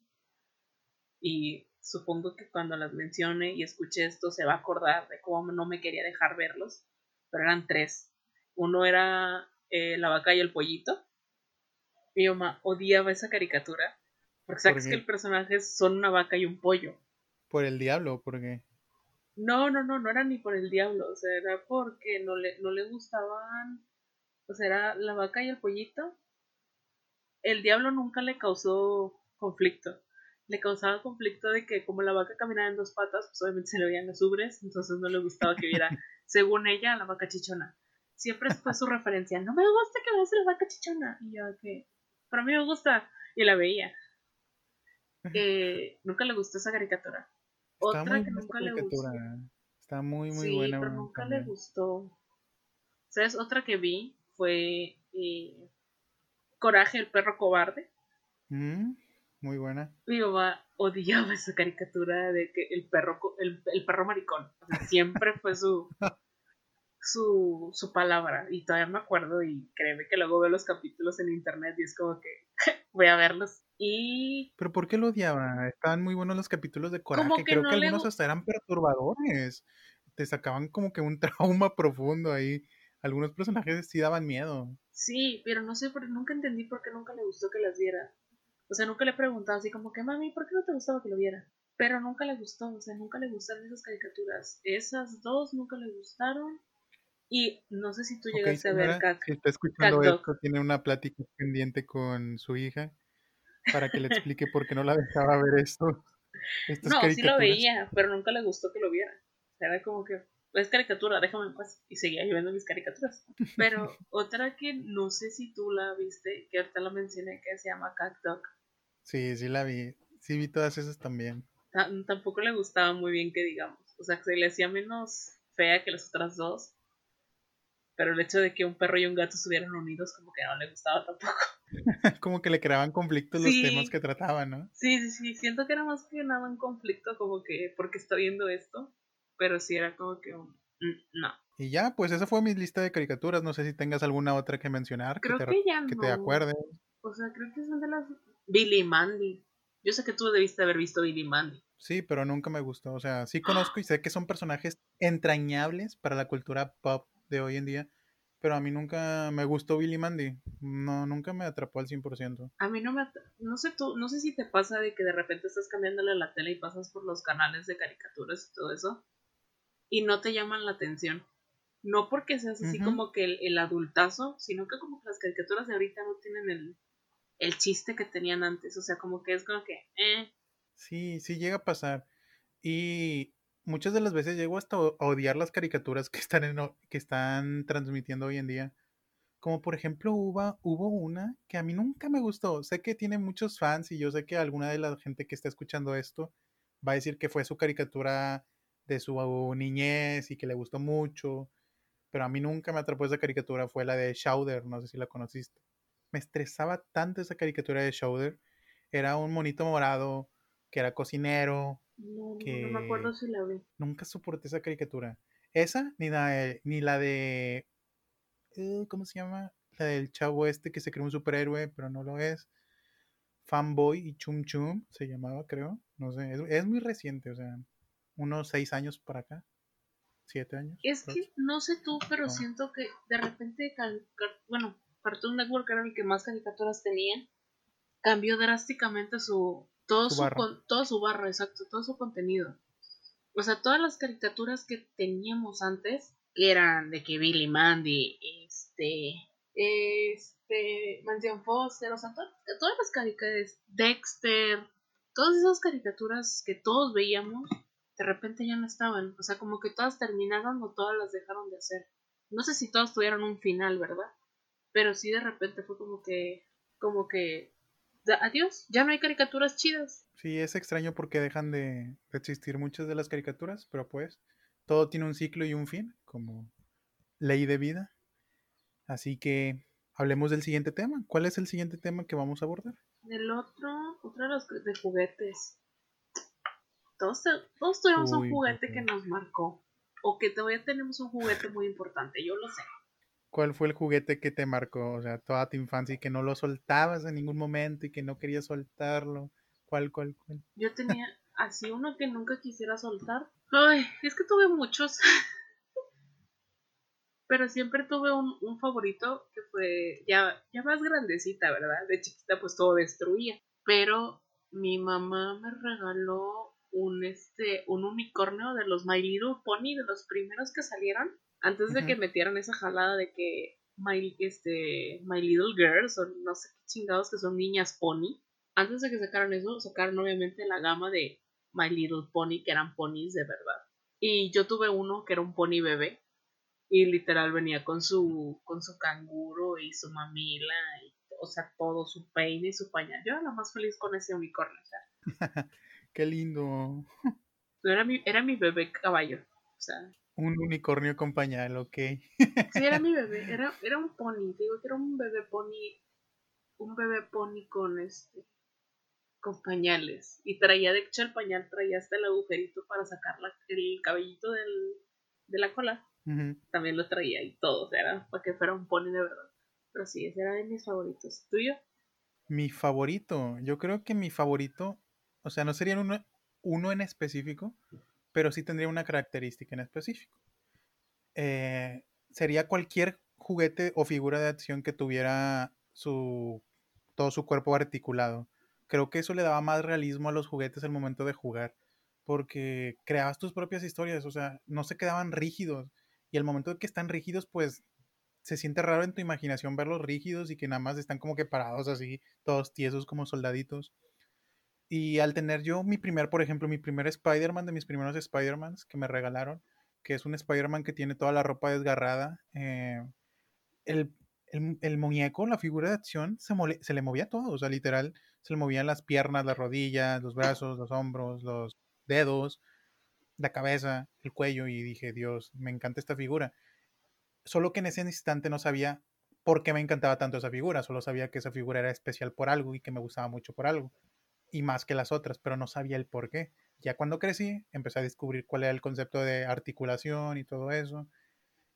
Y supongo que cuando las mencione y escuche esto se va a acordar de cómo no me quería dejar verlos, pero eran tres. Uno era eh, la vaca y el pollito. Mi mamá odiaba esa caricatura, porque sabes que el personaje son una vaca y un pollo. ¿Por el diablo por qué? No, no, no, no era ni por el diablo, o sea, era porque no le, no le gustaban, o sea, era la vaca y el pollito. El diablo nunca le causó conflicto le causaba conflicto de que como la vaca caminaba en dos patas, pues obviamente se le veían las ubres, entonces no le gustaba que viera, según ella, la vaca chichona. Siempre fue su referencia, no me gusta que veas la vaca chichona. Y yo, que, para mí me gusta, y la veía. Eh, nunca le gustó esa caricatura. Otra que nunca le gustó. Está muy, muy sí, buena. Pero nunca le gustó. ¿Sabes? Otra que vi fue eh, Coraje, el perro cobarde. Mm. Muy buena. Mi mamá odiaba esa caricatura de que el perro, el, perro maricón. siempre fue su, su, su palabra. Y todavía me acuerdo y créeme que luego veo los capítulos en internet y es como que voy a verlos. Y... ¿Pero por qué lo odiaba? Estaban muy buenos los capítulos de Coraje. Creo que algunos hasta eran perturbadores. Te sacaban como que un trauma profundo ahí. Algunos personajes sí daban miedo. Sí, pero no sé, porque nunca entendí por qué nunca le gustó que las viera. O sea, nunca le he preguntado así como que, mami, ¿por qué no te gustaba que lo viera? Pero nunca le gustó, o sea, nunca le gustaron esas caricaturas. Esas dos nunca le gustaron. Y no sé si tú llegaste a ver Cac Si está escuchando esto, tiene una plática pendiente con su hija para que le explique por qué no la dejaba ver esto. no, sí lo veía, pero nunca le gustó que lo viera. Era como que, es caricatura, déjame en paz. Y seguía lloviendo mis caricaturas. Pero otra que no sé si tú la viste, que ahorita la mencioné, que se llama Cat Dog. Sí, sí la vi. Sí vi todas esas también. tampoco le gustaba muy bien que digamos. O sea, que se le hacía menos fea que las otras dos. Pero el hecho de que un perro y un gato estuvieran unidos como que no le gustaba tampoco. como que le creaban conflictos los temas que trataban, ¿no? Sí, sí, sí, siento que era más que nada un conflicto como que porque está viendo esto, pero sí era como que un, mm, no. Y ya, pues esa fue mi lista de caricaturas, no sé si tengas alguna otra que mencionar, creo que te, ya que te acuerdes. O sea, creo que son de las Billy Mandy. Yo sé que tú debiste haber visto Billy Mandy. Sí, pero nunca me gustó. O sea, sí conozco y sé que son personajes entrañables para la cultura pop de hoy en día, pero a mí nunca me gustó Billy Mandy. No, nunca me atrapó al 100%. A mí no me... No sé tú, no sé si te pasa de que de repente estás cambiándole la tele y pasas por los canales de caricaturas y todo eso y no te llaman la atención. No porque seas así como que el, adultazo, sino que como que las caricaturas de ahorita no tienen el, el chiste que tenían antes. O sea, como que es como que... Eh. Sí, sí llega a pasar. Y muchas de las veces llego hasta a odiar las caricaturas que están, en, que están transmitiendo hoy en día. Como por ejemplo hubo, hubo una que a mí nunca me gustó. Sé que tiene muchos fans y yo sé que alguna de la gente que está escuchando esto va a decir que fue su caricatura de su niñez y que le gustó mucho. Pero a mí nunca me atrapó esa caricatura. Fue la de Shouder, no sé si la conociste. Me estresaba tanto esa caricatura de Shouder. Era un monito morado que era cocinero, no, no, me acuerdo si la vi. Nunca soporté esa caricatura. Esa, ni la de, ni la de eh, ¿cómo se llama? La del chavo este que se creó un superhéroe, pero no lo es. Fanboy y Chum Chum se llamaba, creo. No sé, es, muy reciente, o sea, unos seis años para acá. Siete años. Es que no sé tú, pero siento que de repente, bueno, Cartoon Network era el que más caricaturas tenía. Cambió drásticamente su, todo su, todo su barra, exacto, todo su contenido. O sea, todas las caricaturas que teníamos antes, que eran de que Billy Mandy, este, este, Mansion Foster, o sea, todas, las caricaturas, Dexter, todas esas caricaturas que todos veíamos, de repente ya no estaban. O sea, como que todas terminaron o todas las dejaron de hacer. No sé si todas tuvieron un final, ¿verdad? Pero sí de repente fue como que, como que adiós, ya no hay caricaturas chidas. Sí, es extraño porque dejan de, existir muchas de las caricaturas, pero pues todo tiene un ciclo y un fin, como ley de vida. Así que hablemos del siguiente tema. ¿Cuál es el siguiente tema que vamos a abordar? El otro, otro de los de juguetes. Todos, todos tuvimos un juguete que nos marcó. O que todavía tenemos un juguete muy importante, yo lo sé. ¿Cuál fue el juguete que te marcó? O sea, toda tu infancia y que no lo soltabas en ningún momento y que no querías soltarlo. ¿Cuál, cuál, cuál? Yo tenía así uno que nunca quisiera soltar. Ay, es que tuve muchos. Pero siempre tuve un, favorito que fue ya, ya más grandecita, ¿verdad? De chiquita pues todo destruía. Pero mi mamá me regaló un este un unicornio de los My Little Pony, de los primeros que salieron antes de que metieran esa jalada de que My, este, My Little Girls o no sé qué chingados que son niñas pony, antes de que sacaran eso, sacaron obviamente la gama de My Little Pony, que eran ponis de verdad. Y yo tuve uno que era un pony bebé. Y literal venía con su, con su canguro y su mamila, y, o sea, todo, su peine y su pañal. Yo era la más feliz con ese unicornio. O sea. Qué lindo. Era mi, era mi bebé caballo. O sea, un unicornio con pañal, ok. Sí, era mi bebé, era, era un pony, digo que era un bebé pony, un bebé pony con este, con pañales. Y traía, de hecho, el pañal traía hasta el agujerito para sacar el cabellito del, de la cola. También lo traía y todo, o sea, era para que fuera un pony de verdad. Pero sí, ese era de mis favoritos. ¿Tuyo? Mi favorito, yo creo que mi favorito, o sea, no sería uno, uno en específico, pero sí tendría una característica en específico. Eh, sería cualquier juguete o figura de acción que tuviera su, todo su cuerpo articulado. Creo que eso le daba más realismo a los juguetes al momento de jugar, porque creabas tus propias historias, o sea, no se quedaban rígidos. Y al momento de que están rígidos, pues se siente raro en tu imaginación verlos rígidos y que nada más están como que parados así, todos tiesos como soldaditos. Y al tener yo mi primer, por ejemplo, mi primer Spider-Man de mis primeros Spider-Mans que me regalaron, que es un Spider-Man que tiene toda la ropa desgarrada, eh, el, el, muñeco, la figura de acción, se, se le movía todo, o sea, literal, se le movían las piernas, las rodillas, los brazos, los hombros, los dedos. la cabeza, el cuello y dije, Dios, me encanta esta figura. Solo que en ese instante no sabía por qué me encantaba tanto esa figura, solo sabía que esa figura era especial por algo y que me gustaba mucho por algo, y más que las otras, pero no sabía el por qué. Ya cuando crecí, empecé a descubrir cuál era el concepto de articulación y todo eso.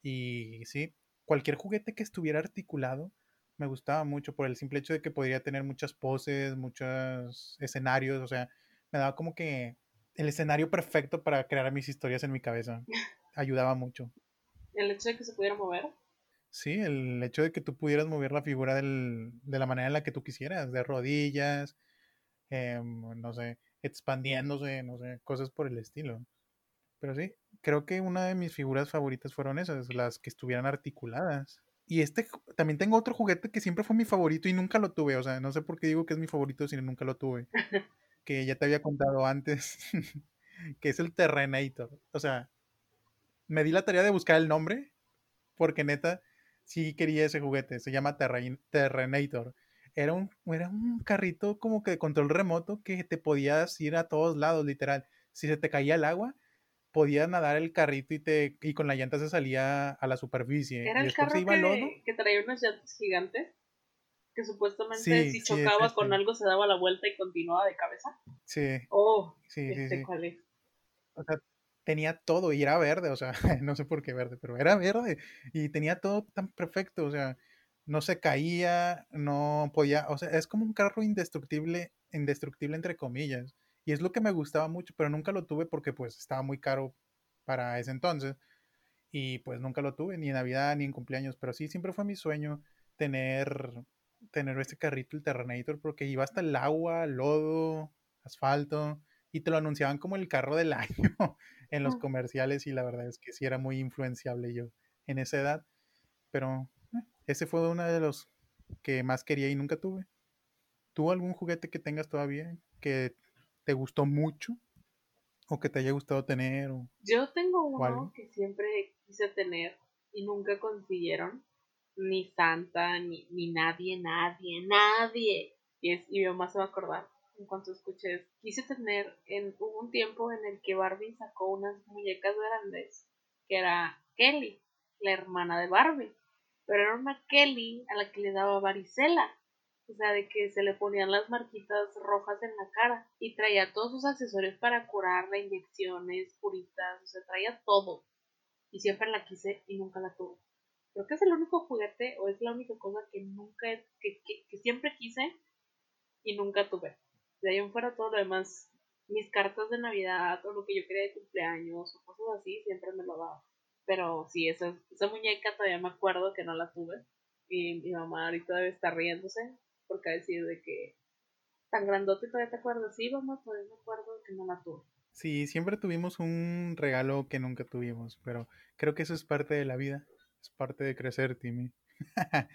Y sí, cualquier juguete que estuviera articulado me gustaba mucho por el simple hecho de que podría tener muchas poses, muchos escenarios, o sea, me daba como que el escenario perfecto para crear mis historias en mi cabeza. Ayudaba mucho. ¿El hecho de que se pudiera mover? Sí, el hecho de que tú pudieras mover la figura del, de la manera en la que tú quisieras, de rodillas, em, no sé, expandiéndose, no sé, cosas por el estilo. Pero sí, creo que una de mis figuras favoritas fueron esas, las que estuvieran articuladas. Y este, también tengo otro juguete que siempre fue mi favorito y nunca lo tuve. O sea, no sé por qué digo que es mi favorito si nunca lo tuve. que ya te había contado antes. que es el Terrenator. O sea, me di la tarea de buscar el nombre. Porque neta, sí quería ese juguete. Se llama Terrenator. Era un, era un carrito como que de control remoto que te podías ir a todos lados, literal. Si se te caía el agua, podía nadar el carrito y te y con la llanta se salía a la superficie. ¿Era y el carro que, que, traía unas llantas gigantes? Que supuestamente si chocaba con algo se daba la vuelta y continuaba de cabeza. Sí. Oh, sí, este cuál es. O sea, tenía todo y era verde, o sea, no sé por qué verde, pero era verde y tenía todo tan perfecto, o sea, no se caía, no podía, o sea, es como un carro indestructible, indestructible entre comillas y es lo que me gustaba mucho, pero nunca lo tuve porque pues estaba muy caro para ese entonces. Y pues nunca lo tuve, ni en Navidad ni en cumpleaños. Pero sí, siempre fue mi sueño tener, tener este carrito, el Terrenator, porque iba hasta el agua, lodo, asfalto. Y te lo anunciaban como el carro del año en los comerciales. Y la verdad es que sí era muy influenciable yo en esa edad. Pero ese fue uno de los que más quería y nunca tuve. ¿Tú algún juguete que tengas todavía que te gustó mucho o que te haya gustado tener? O, Yo tengo uno que siempre quise tener y nunca consiguieron, ni Santa, ni, ni nadie, nadie, nadie. Y, es, y mi mamá se va a acordar en cuanto escuches. Quise tener, en, hubo un tiempo en el que Barbie sacó unas muñecas grandes, que era Kelly, la hermana de Barbie. Pero era una Kelly a la que le daba varicela o sea, de que se le ponían las marquitas rojas en la cara y traía todos sus accesorios para curarla, inyecciones, curitas, o sea, traía todo. Y siempre la quise y nunca la tuve. Creo que es el único juguete o es la única cosa que nunca, que, que, siempre quise y nunca tuve. De ahí en fuera todo lo demás, mis cartas de Navidad o lo que yo quería de cumpleaños o cosas así, siempre me lo daba. Pero sí, esa, esa muñeca todavía me acuerdo que no la tuve. Y mi mamá ahorita debe estar riéndose porque decir de que tan grandote todavía te acuerdas, sí, vamos, todavía me acuerdo que no la tuve. Sí, siempre tuvimos un regalo que nunca tuvimos, pero creo que eso es parte de la vida, es parte de crecer, Timmy.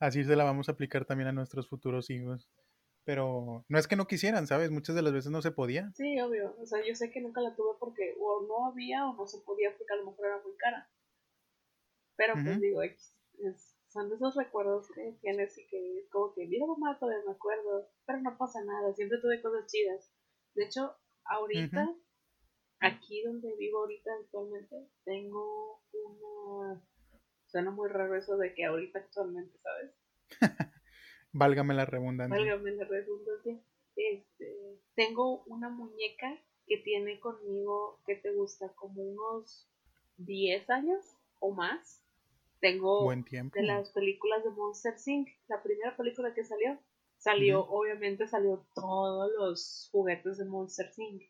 Así se la vamos a aplicar también a nuestros futuros hijos. Pero no es que no quisieran, ¿sabes? Muchas de las veces no se podía. Sí, obvio. O sea, yo sé que nunca la tuve porque o no había o no se podía porque a lo mejor era muy cara. Pero pues digo, es, son de esos recuerdos que tienes y que es como que, mira mamá, todavía me acuerdo, pero no pasa nada, siempre tuve cosas chidas. De hecho, ahorita, aquí donde vivo ahorita actualmente, tengo una... Suena muy raro eso de que ahorita actualmente, ¿sabes? Válgame la redundancia. Válgame la redundancia. Este, tengo una muñeca que tiene conmigo, que te gusta? Como unos 10 años o más tengo de las películas de Monster Inc. La primera película que salió, salió, obviamente salió todos los juguetes de Monster Inc.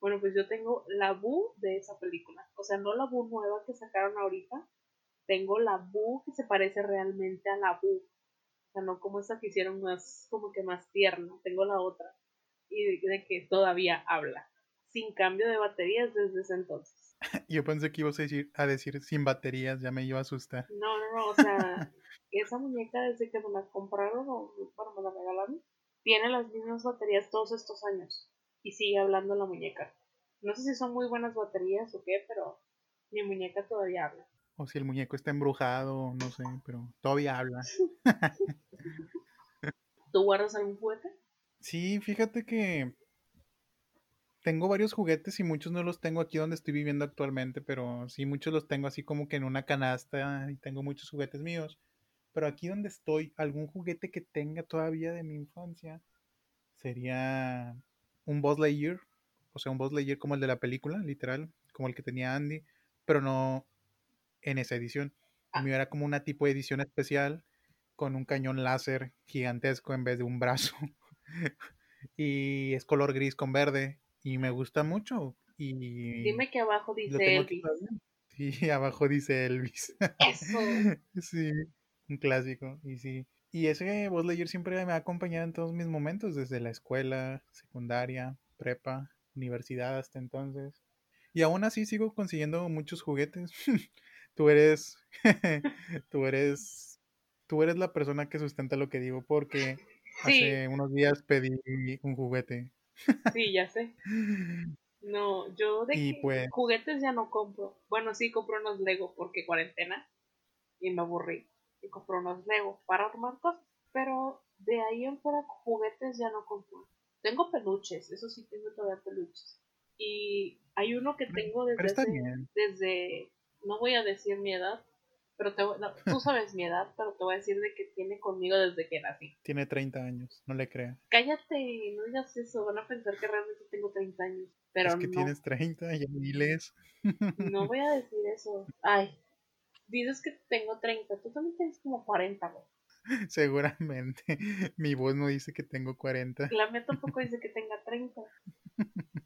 Bueno, pues yo tengo la Boo de esa película. O sea, no la Boo nueva que sacaron ahorita. Tengo la Boo que se parece realmente a la Boo. O sea, no como esa que hicieron más, como que más tierna. Tengo la otra. Y de que todavía habla. Sin cambio de baterías desde ese entonces. Yo pensé que ibas a decir, a decir sin baterías, ya me iba a asustar. No, no, no, o sea, esa muñeca desde que me la compraron o bueno, me la regalaron, tiene las mismas baterías todos estos años y sigue hablando la muñeca. No sé si son muy buenas baterías o qué, pero mi muñeca todavía habla. O si el muñeco está embrujado, no sé, pero todavía habla. ¿Tú guardas algún juguete? Sí, fíjate que tengo varios juguetes y muchos no los tengo aquí donde estoy viviendo actualmente, pero sí muchos los tengo así como que en una canasta y tengo muchos juguetes míos. Pero aquí donde estoy, algún juguete que tenga todavía de mi infancia sería un Buzz Lightyear, o sea, un Buzz Lightyear como el de la película, literal, como el que tenía Andy, pero no en esa edición. A mí era como una tipo de edición especial con un cañón láser gigantesco en vez de un brazo. y es color gris con verde y me gusta mucho. Y Dime que abajo dice Elvis. Sí, abajo dice Elvis. Eso. sí, un clásico. Y sí. Y ese Lightyear siempre me ha acompañado en todos mis momentos, desde la escuela, secundaria, prepa, universidad hasta entonces. Y aún así sigo consiguiendo muchos juguetes. Tú eres, tú eres, tú eres la persona que sustenta lo que digo porque hace unos días pedí un juguete. sí, ya sé. No, yo de pues juguetes ya no compro. Bueno, sí compro unos Lego porque cuarentena y me aburrí. Y compro unos Lego para armar cosas. Pero de ahí en fuera juguetes ya no compro. Tengo peluches, eso sí tengo todavía peluches. Y hay uno que tengo desde, desde, no voy a decir mi edad, pero te, tú sabes mi edad, pero te voy a decir de que tiene conmigo desde que nací. Tiene 30 años, no le creas. Cállate, no digas eso, van a pensar que realmente tengo 30 años. Pero es que tienes 30, ya miles. No voy a decir eso. Ay, dices que tengo 30, tú también tienes como 40, güey. Seguramente. Mi voz no dice que tengo 40. La mía tampoco dice que tenga 30.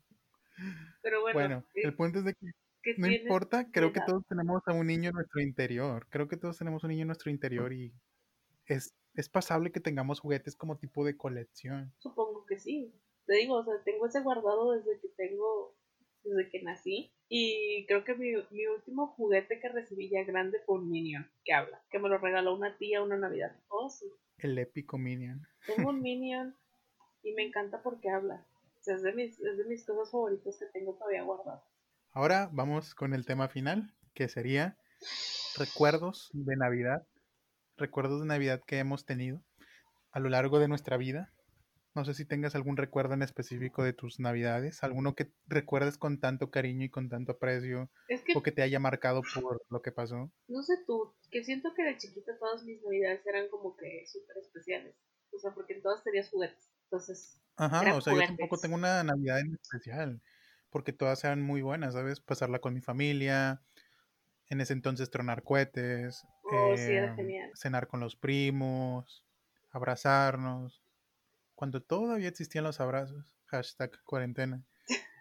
Pero bueno. Bueno, el punto es de que no importa, creo que todos tenemos a un niño en nuestro interior. Creo que todos tenemos un niño en nuestro interior y es, es pasable que tengamos juguetes como tipo de colección. Supongo que sí. Te digo, o sea, tengo ese guardado desde que tengo, desde que nací. Y creo que mi, mi último juguete que recibí ya grande fue un Minion que habla, que me lo regaló una tía una Navidad. Oh, sí. El épico Minion. Tengo un Minion y me encanta porque habla. O sea, es de mis, es de mis cosas favoritas que tengo todavía guardadas. Ahora vamos con el tema final, que sería recuerdos de Navidad. Recuerdos de Navidad que hemos tenido a lo largo de nuestra vida. No sé si tengas algún recuerdo en específico de tus Navidades, alguno que recuerdes con tanto cariño y con tanto aprecio, o que te haya marcado por lo que pasó. No sé tú, que siento que de chiquita todas mis Navidades eran como que súper especiales. O sea, porque en todas tenías juguetes. Entonces. Ajá, o sea, yo tampoco tengo una Navidad en especial porque todas eran muy buenas, ¿sabes? Pasarla con mi familia, en ese entonces tronar cohetes, oh, em, cenar con los primos, abrazarnos, cuando todavía existían los abrazos, hashtag cuarentena.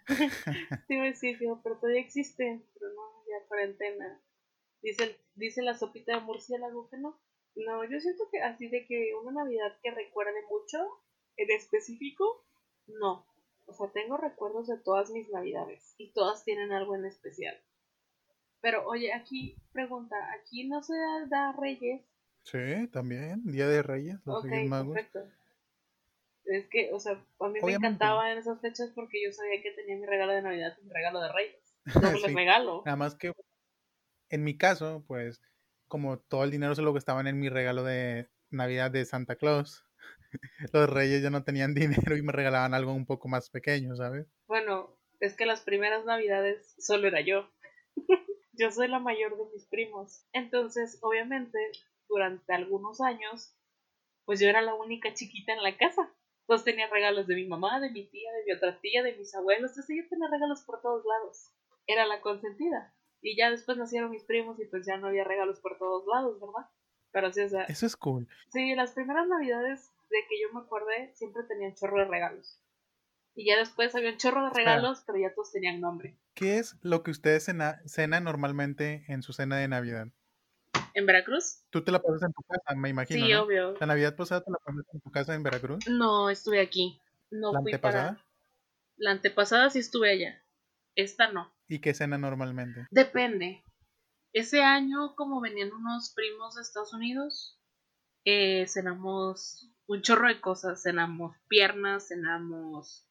sí, sí, pero todavía existe, pero no, ya cuarentena. Dice, dice la sopita de murciélago que no. No, yo siento que así de que una Navidad que recuerde mucho, en específico, no. O sea, tengo recuerdos de todas mis navidades y todas tienen algo en especial. Pero oye, aquí pregunta, ¿aquí no se da Reyes? Sí, también, Día de Reyes, los Reyes Magos. Perfecto. Es que, o sea, a mí me encantaba en esas fechas porque yo sabía que tenía mi regalo de Navidad y mi regalo de Reyes. Doble sí. regalo. Nada más que en mi caso, pues, como todo el dinero se lo gastaban en mi regalo de Navidad de Santa Claus, los reyes ya no tenían dinero y me regalaban algo un poco más pequeño, ¿sabes? Bueno, es que las primeras navidades solo era yo. yo soy la mayor de mis primos. Entonces, obviamente, durante algunos años, pues yo era la única chiquita en la casa. Entonces tenía regalos de mi mamá, de mi tía, de mi otra tía, de mis abuelos. Entonces yo tenía regalos por todos lados. Era la consentida. Y ya después nacieron mis primos y pues ya no había regalos por todos lados, ¿verdad? Pero sí, o sea... Eso es cool. Sí, las primeras navidades de que yo me acuerde, siempre tenían chorro de regalos. Y ya después había un chorro de regalos, pero ya todos tenían nombre. ¿Qué es lo que ustedes cenan normalmente en su cena de Navidad? ¿En Veracruz? Tú te la pasas en tu casa, me imagino. Sí, obvio. ¿La Navidad pasada te la pasas en tu casa en Veracruz? No, estuve aquí. No ¿La antepasada? La antepasada sí estuve allá. Esta no. ¿Y qué cena normalmente? Depende. Ese año, como venían unos primos de Estados Unidos, eh, cenamos un chorro de cosas. Cenamos piernas, cenamos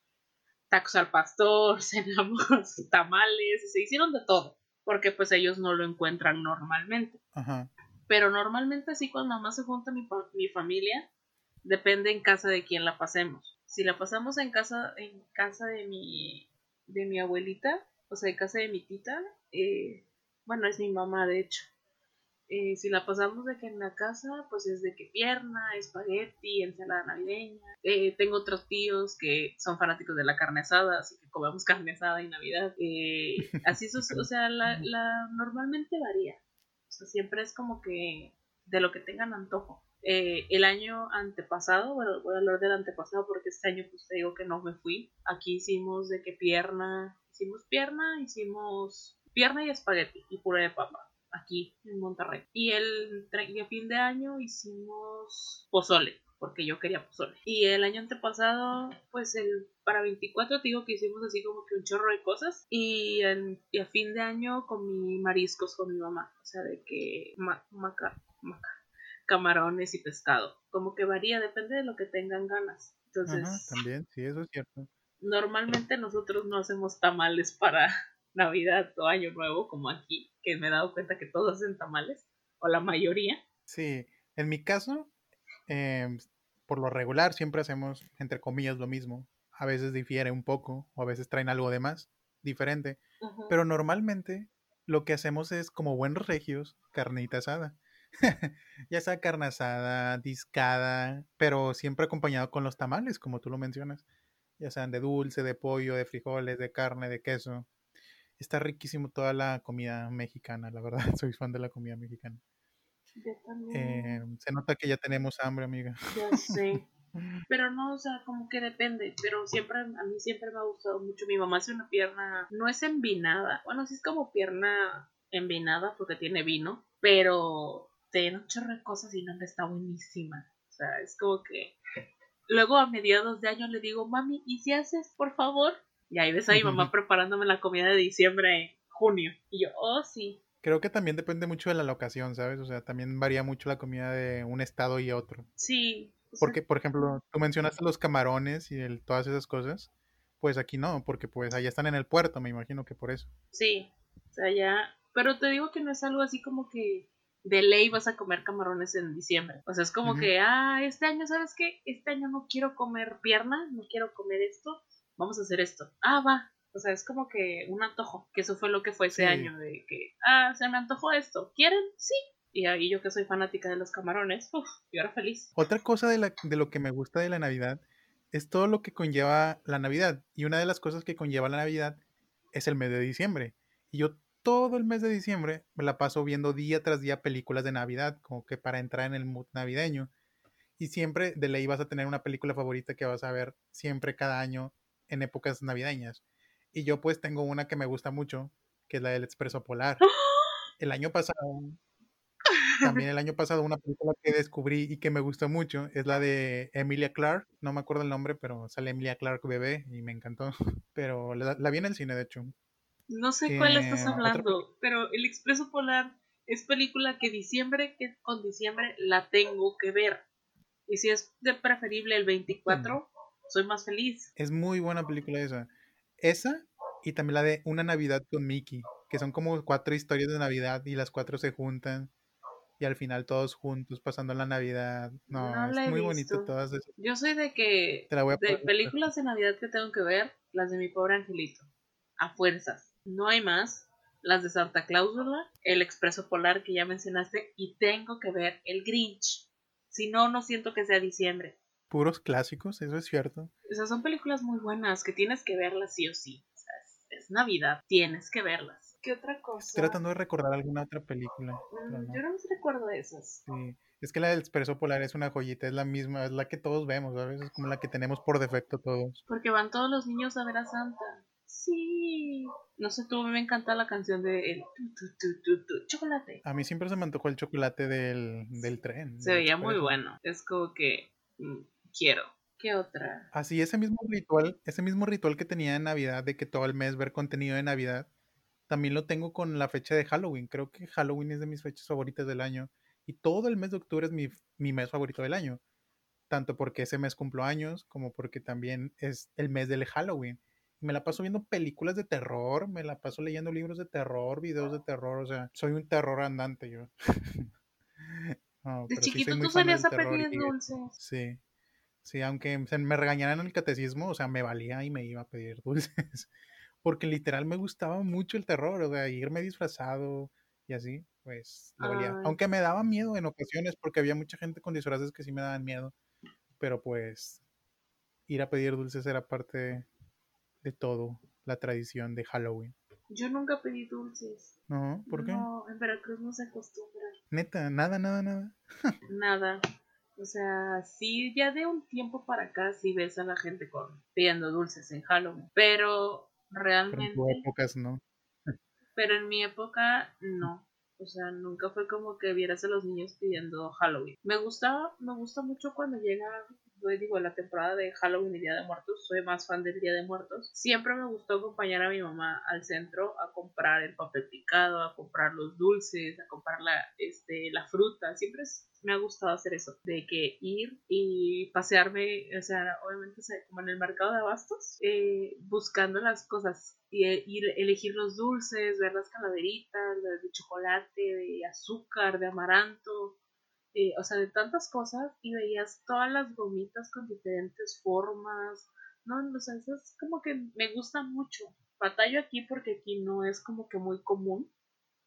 tacos al pastor, cenamos tamales, se hicieron de todo, porque pues ellos no lo encuentran normalmente. Pero normalmente así cuando más se junta mi, mi familia, depende en casa de quién la pasemos. Si la pasamos en casa, en casa de mi de mi abuelita, o sea, de casa de mi tita, eh, bueno, es mi mamá de hecho. Eh, si la pasamos de que en la casa, pues es de que pierna, espagueti, ensalada navideña. Eh, tengo otros tíos que son fanáticos de la carne asada, así que comemos carne asada en Navidad. Eh, así, o sea, la, normalmente varía. O sea, siempre es como que de lo que tengan antojo. el año antepasado, bueno, voy a hablar del antepasado porque este año pues te digo que no me fui. Aquí hicimos de que pierna, hicimos pierna, hicimos pierna y espagueti y puré de papa aquí en Monterrey. Y el, fin de año hicimos pozole, porque yo quería pozole. Y el año antepasado, pues el para 24 te digo que hicimos así como que un chorro de cosas. Y, a fin de año comí mariscos con mi mamá. O sea, de que maca, camarones y pescado. Como que varía, depende de lo que tengan ganas. Entonces, también, sí, eso es cierto. Normalmente nosotros no hacemos tamales para Navidad o Año Nuevo como aquí que me he dado cuenta que todos hacen tamales, o la mayoría. Sí, en mi caso, em, por lo regular siempre hacemos, entre comillas, lo mismo. A veces difiere un poco, o a veces traen algo de más, diferente. Pero normalmente lo que hacemos es, como buenos regios, carnita asada. ya sea carne asada, discada, pero siempre acompañado con los tamales, como tú lo mencionas. Ya sean de dulce, de pollo, de frijoles, de carne, de queso está riquísimo toda la comida mexicana, la verdad, soy fan de la comida mexicana. Yo también. Eh, se nota que ya tenemos hambre, amiga. Ya sé. Pero no, o sea, como que depende. Pero siempre, a mí siempre me ha gustado mucho. Mi mamá hace una pierna, no es envinada. Bueno, sí es como pierna envinada porque tiene vino. Pero tiene un chorro de cosas y no está buenísima. O sea, es como que. Luego a mediados de año le digo, mami, ¿y si haces, por favor? Y ahí ves a mi mamá preparándome la comida de diciembre, en junio. Y yo, oh, sí. Creo que también depende mucho de la locación, ¿sabes? O sea, también varía mucho la comida de un estado y otro. Sí. Porque, por ejemplo, tú mencionaste los camarones y el, todas esas cosas. Pues aquí no, porque pues allá están en el puerto, me imagino que por eso. Sí, o sea, ya... Pero te digo que no es algo así como que de ley vas a comer camarones en diciembre. O sea, es como que, ah, este año, ¿sabes qué? Este año no quiero comer pierna, no quiero comer esto vamos a hacer esto. Ah, va. O sea, es como que un antojo, que eso fue lo que fue ese año, de que, ah, se me antojó esto. ¿Quieren? Sí. Y ahí yo que soy fanática de los camarones, uff, yo era feliz. Otra cosa de, la, de lo que me gusta de la Navidad es todo lo que conlleva la Navidad. Y una de las cosas que conlleva la Navidad es el mes de diciembre. Y yo todo el mes de diciembre me la paso viendo día tras día películas de Navidad, como que para entrar en el mood navideño. Y siempre de ley vas a tener una película favorita que vas a ver siempre cada año en épocas navideñas. Y yo pues tengo una que me gusta mucho, que es la del Expreso Polar. El año pasado, también el año pasado una película que descubrí y que me gustó mucho es la de Emilia Clark, no me acuerdo el nombre, pero sale Emilia Clark bebé y me encantó. Pero la, vi en el cine, de hecho. No sé cuál estás hablando, pero El Expreso Polar es película que diciembre, que con diciembre la tengo que ver. Y si es de preferible el 24, soy más feliz. Es muy buena película esa. Esa y también la de Una Navidad con Mickey, que son como cuatro historias de Navidad y las cuatro se juntan y al final todos juntos pasando la Navidad. No, es muy bonito todas esas. Yo soy de que de películas de Navidad que tengo que ver, las de mi pobre angelito. A fuerzas. No hay más. Las de Santa Cláusula, El Expreso Polar que ya mencionaste y tengo que ver El Grinch. Si no, no siento que sea diciembre puros clásicos, eso es cierto. O sea, son películas muy buenas que tienes que verlas sí o sí. O sea, es, Navidad, tienes que verlas. ¿Qué otra cosa? Estoy tratando de recordar alguna otra película. Mm, yo no recuerdo esas. Sí. Es que la del Expreso Polar es una joyita, es la misma, es la que todos vemos, ¿sabes? Es como la que tenemos por defecto todos. Porque van todos los niños a ver a Santa. Sí. No sé, tú me encanta la canción de el chocolate. A mí siempre se me antojó el chocolate del, del tren. Se veía muy bueno. Es como que mm, quiero. ¿Qué otra? Así, ese mismo ritual, ese mismo ritual que tenía en Navidad, de que todo el mes ver contenido de Navidad, también lo tengo con la fecha de Halloween. Creo que Halloween es de mis fechas favoritas del año. Y todo el mes de octubre es mi, mi mes favorito del año. Tanto porque ese mes cumplo años, como porque también es el mes del Halloween. Me la paso viendo películas de terror, me la paso leyendo libros de terror, videos de terror, o sea, soy un terror andante yo. de chiquito tú salías a pedir dulces. Sí, Sí, aunque me regañaran en el catecismo, o sea, me valía y me iba a pedir dulces. porque literal me gustaba mucho el terror, o sea, irme disfrazado y así, pues lo valía. Ay, Aunque me daba miedo en ocasiones, porque había mucha gente con disfraces que sí me daban miedo, pero pues ir a pedir dulces era parte de todo, la tradición de Halloween. yo nunca pedí dulces. ¿No? ¿Por qué? No, en Veracruz no se acostumbra. Neta, nada, nada, nada. Nada. O sea, sí, ya de un tiempo para acá sí ves a la gente con, pidiendo dulces en Halloween. Pero Pero en realmente, tu épocas no. pero en mi época no. O sea, nunca fue como que vieras a los niños pidiendo Halloween. Me gusta, me gusta mucho cuando llega, digo, la temporada de Halloween y Día de Muertos. Soy más fan del Día de Muertos. Siempre me gustó acompañar a mi mamá al centro a comprar el papel picado, a comprar los dulces, a comprar la, este, la fruta. Siempre me ha gustado hacer eso, de que ir y pasearme, o sea, obviamente como en el mercado de abastos, eh, buscando las cosas y eh, ir, elegir los dulces, ver las calaveritas, de chocolate, de azúcar, de amaranto, eh, o sea, de tantas cosas y veías todas las gomitas con diferentes formas, no, o sea, eso es como que me gusta mucho. Batallo aquí porque aquí no es como que muy común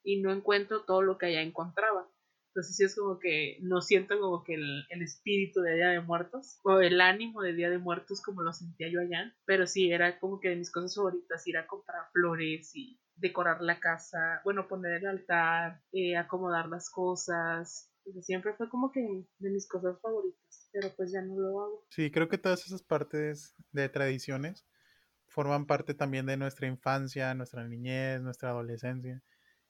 y no encuentro todo lo que allá encontraba. Entonces sí es como que no siento como que el, el espíritu de Día de Muertos o el ánimo de Día de Muertos como lo sentía yo allá, pero sí era como que de mis cosas favoritas ir a comprar flores y decorar la casa, bueno, poner el altar, eh, acomodar las cosas. Siempre fue como que de mis cosas favoritas, pero pues ya no lo hago. Sí, creo que todas esas partes de tradiciones forman parte también de nuestra infancia, nuestra niñez, nuestra adolescencia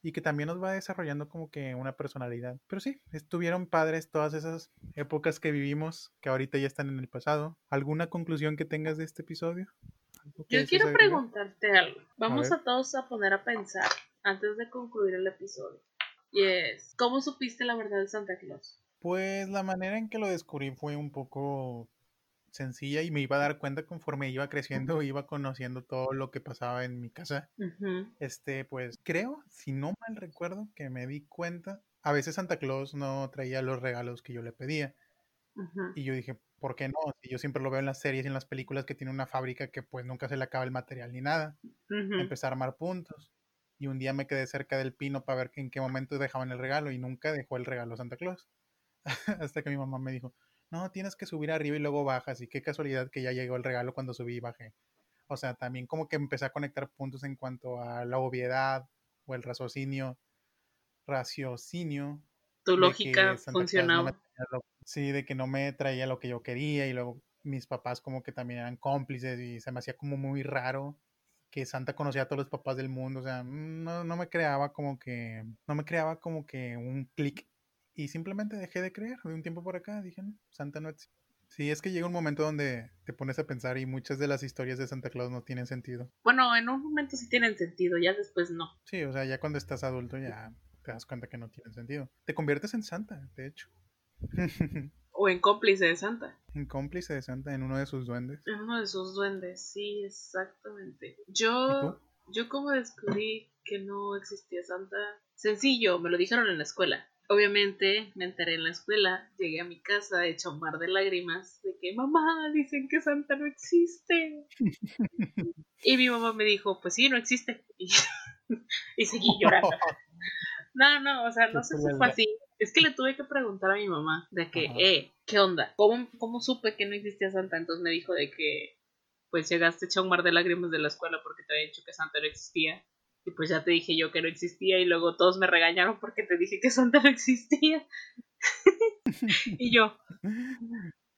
y que también nos va desarrollando como que una personalidad. Pero sí, estuvieron padres todas esas épocas que vivimos que ahorita ya están en el pasado. ¿Alguna conclusión que tengas de este episodio? ¿Algo que Yo quiero preguntarte algo. Vamos ver. a, todos a poner a pensar antes de concluir el episodio. Y es, ¿cómo supiste la verdad de Santa Claus? Pues la manera en que lo descubrí fue un poco sencilla y me iba a dar cuenta conforme iba creciendo, iba conociendo todo lo que pasaba en mi casa. Este, pues creo, si no mal recuerdo, que me di cuenta, a veces Santa Claus no traía los regalos que yo le pedía. Y yo dije, ¿por qué no? Si yo siempre lo veo en las series y en las películas que tiene una fábrica que pues nunca se le acaba el material ni nada. Empecé a armar puntos. Y un día me quedé cerca del pino para ver que en qué momento dejaban el regalo y nunca dejó el regalo Santa Claus. Hasta que mi mamá me dijo, no, tienes que subir arriba y luego bajas. Y qué casualidad que ya llegó el regalo cuando subí y bajé. O sea, también como que empecé a conectar puntos en cuanto a la obviedad o el raciocinio, raciocinio Tu lógica no funcionaba. lo- sí, de que no me traía lo que yo quería y luego mis papás como que también eran cómplices y se me hacía como muy raro que Santa conocía a todos los papás del mundo, o sea, no, no me creaba como que, no me creaba como que un clic y simplemente dejé de creer de un tiempo por acá, dije, no, Santa no existe. Sí, es que llega un momento donde te pones a pensar y muchas de las historias de Santa Claus no tienen sentido. Bueno, en un momento sí tienen sentido, ya después no. Sí, o sea, ya cuando estás adulto ya te das cuenta que no tienen sentido. Te conviertes en Santa, de hecho. O en cómplice de Santa. En cómplice de Santa, en uno de sus duendes. En uno de sus duendes, sí, exactamente. ¿Y Yo, yo como descubrí que no existía Santa, sencillo, me lo dijeron en la escuela. Obviamente me enteré en la escuela, llegué a mi casa hecha un mar de lágrimas de que mamá, dicen que Santa no existe. Y mi mamá me dijo, pues sí, no existe. Y, y seguí llorando. No, no, o sea, no sé si fue así. Es que le tuve que preguntar a mi mamá de que, Ajá. eh, ¿qué onda? ¿Cómo, ¿Cómo supe que no existía Santa? Entonces me dijo de que, pues llegaste hecha un mar de lágrimas de la escuela porque te había dicho que Santa no existía. Y pues ya te dije yo que no existía y luego todos me regañaron porque te dije que Santa no existía. y yo,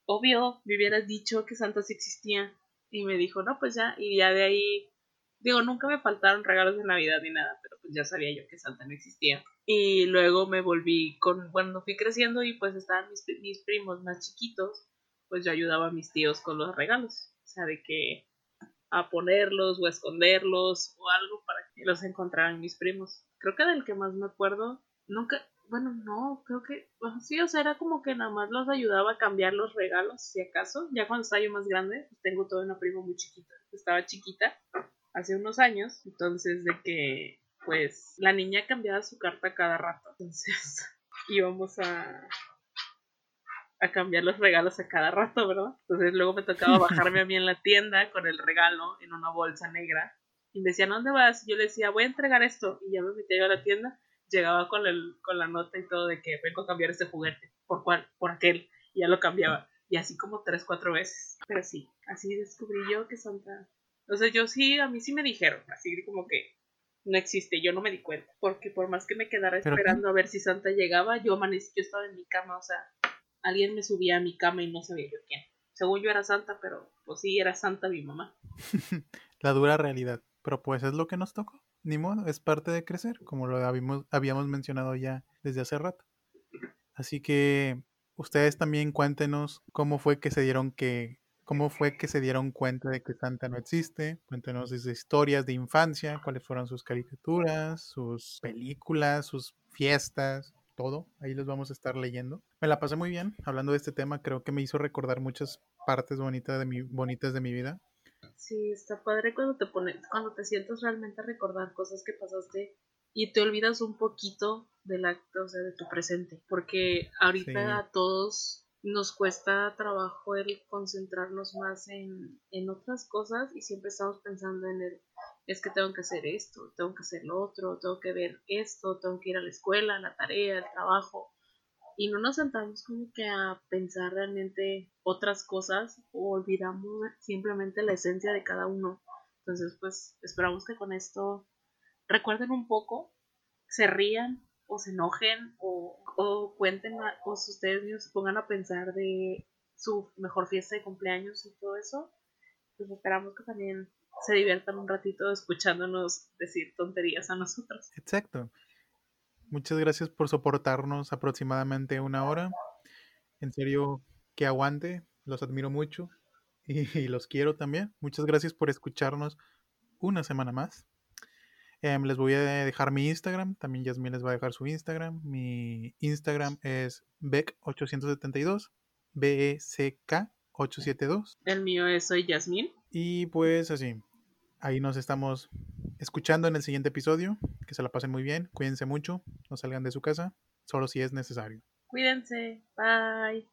obvio, me hubieras dicho que Santa sí existía. Y me dijo, no, pues ya, y ya de ahí, digo, nunca me faltaron regalos de Navidad ni nada, pero pues ya sabía yo que Santa no existía. Y luego me volví con, bueno, fui creciendo y pues estaban mis, mis primos más chiquitos, pues yo ayudaba a mis tíos con los regalos. O sea, de que a ponerlos o a esconderlos o algo para que los encontraran mis primos. Creo que del que más me acuerdo, nunca, bueno, no, creo que, sí, o sea, era como que nada más los ayudaba a cambiar los regalos, si acaso. Ya cuando estaba yo más grande, pues tengo toda una prima muy chiquita, estaba chiquita hace unos años, entonces de que, pues, la niña cambiaba su carta cada rato, entonces íbamos a a cambiar los regalos a cada rato, ¿verdad? Entonces luego me tocaba bajarme a mí en la tienda con el regalo en una bolsa negra Y me decían, ¿dónde vas? Y yo le decía, voy a entregar esto. Y ya me metí a la tienda. Llegaba con, el, con la nota y todo de que vengo a cambiar este juguete. ¿Por cuál? Por aquel. Y ya lo cambiaba. Y así como tres, cuatro veces. Pero sí, así descubrí yo que Santa... O sea, yo sí, a mí sí me dijeron, así como que no existe, yo no me di cuenta, porque por más que me quedara esperando a ver si Santa llegaba, yo amanecí, yo estaba en mi cama, o sea, alguien me subía a mi cama y no sabía yo quién. Según yo era Santa, pero pues sí, era Santa mi mamá. La dura realidad, pero pues es lo que nos tocó, ni modo, es parte de crecer, como lo habíamos, habíamos mencionado ya desde hace rato. Así que ustedes también cuéntenos cómo fue que se dieron que cómo fue que se dieron cuenta de que Santa no existe. Cuéntenos sus historias de infancia, cuáles fueron sus caricaturas, sus películas, sus fiestas, todo. Ahí los vamos a estar leyendo. Me la pasé muy bien hablando de este tema. Creo que me hizo recordar muchas partes bonitas de mi, bonitas de mi vida. Sí, está padre cuando te pones, cuando te sientes realmente a recordar cosas que pasaste y te olvidas un poquito del acto, o sea, de tu presente. Porque ahorita a todos nos cuesta trabajo el concentrarnos más en, en otras cosas y siempre estamos pensando en el es que tengo que hacer esto, tengo que hacer lo otro, tengo que ver esto, tengo que ir a la escuela, la tarea, el trabajo. Y no nos sentamos como que a pensar realmente otras cosas o olvidamos simplemente la esencia de cada uno. Entonces, pues esperamos que con esto recuerden un poco, se rían o se enojen o, o cuenten o si ustedes mismos pongan a pensar de su mejor fiesta de cumpleaños y todo eso. Pues esperamos que también se diviertan un ratito escuchándonos decir tonterías a nosotros. Exacto. Muchas gracias por soportarnos aproximadamente una hora. En serio, que aguante. Los admiro mucho y, los quiero también. Muchas gracias por escucharnos una semana más. Em, les voy a dejar mi Instagram. También Yasmin les va a dejar su Instagram. Mi Instagram es Beck872. B-E-C-K-872. El mío es Soy Yasmin. Y pues así, ahí nos estamos escuchando en el siguiente episodio. Que se la pasen muy bien, cuídense mucho, no salgan de su casa, solo si es necesario. Cuídense, bye.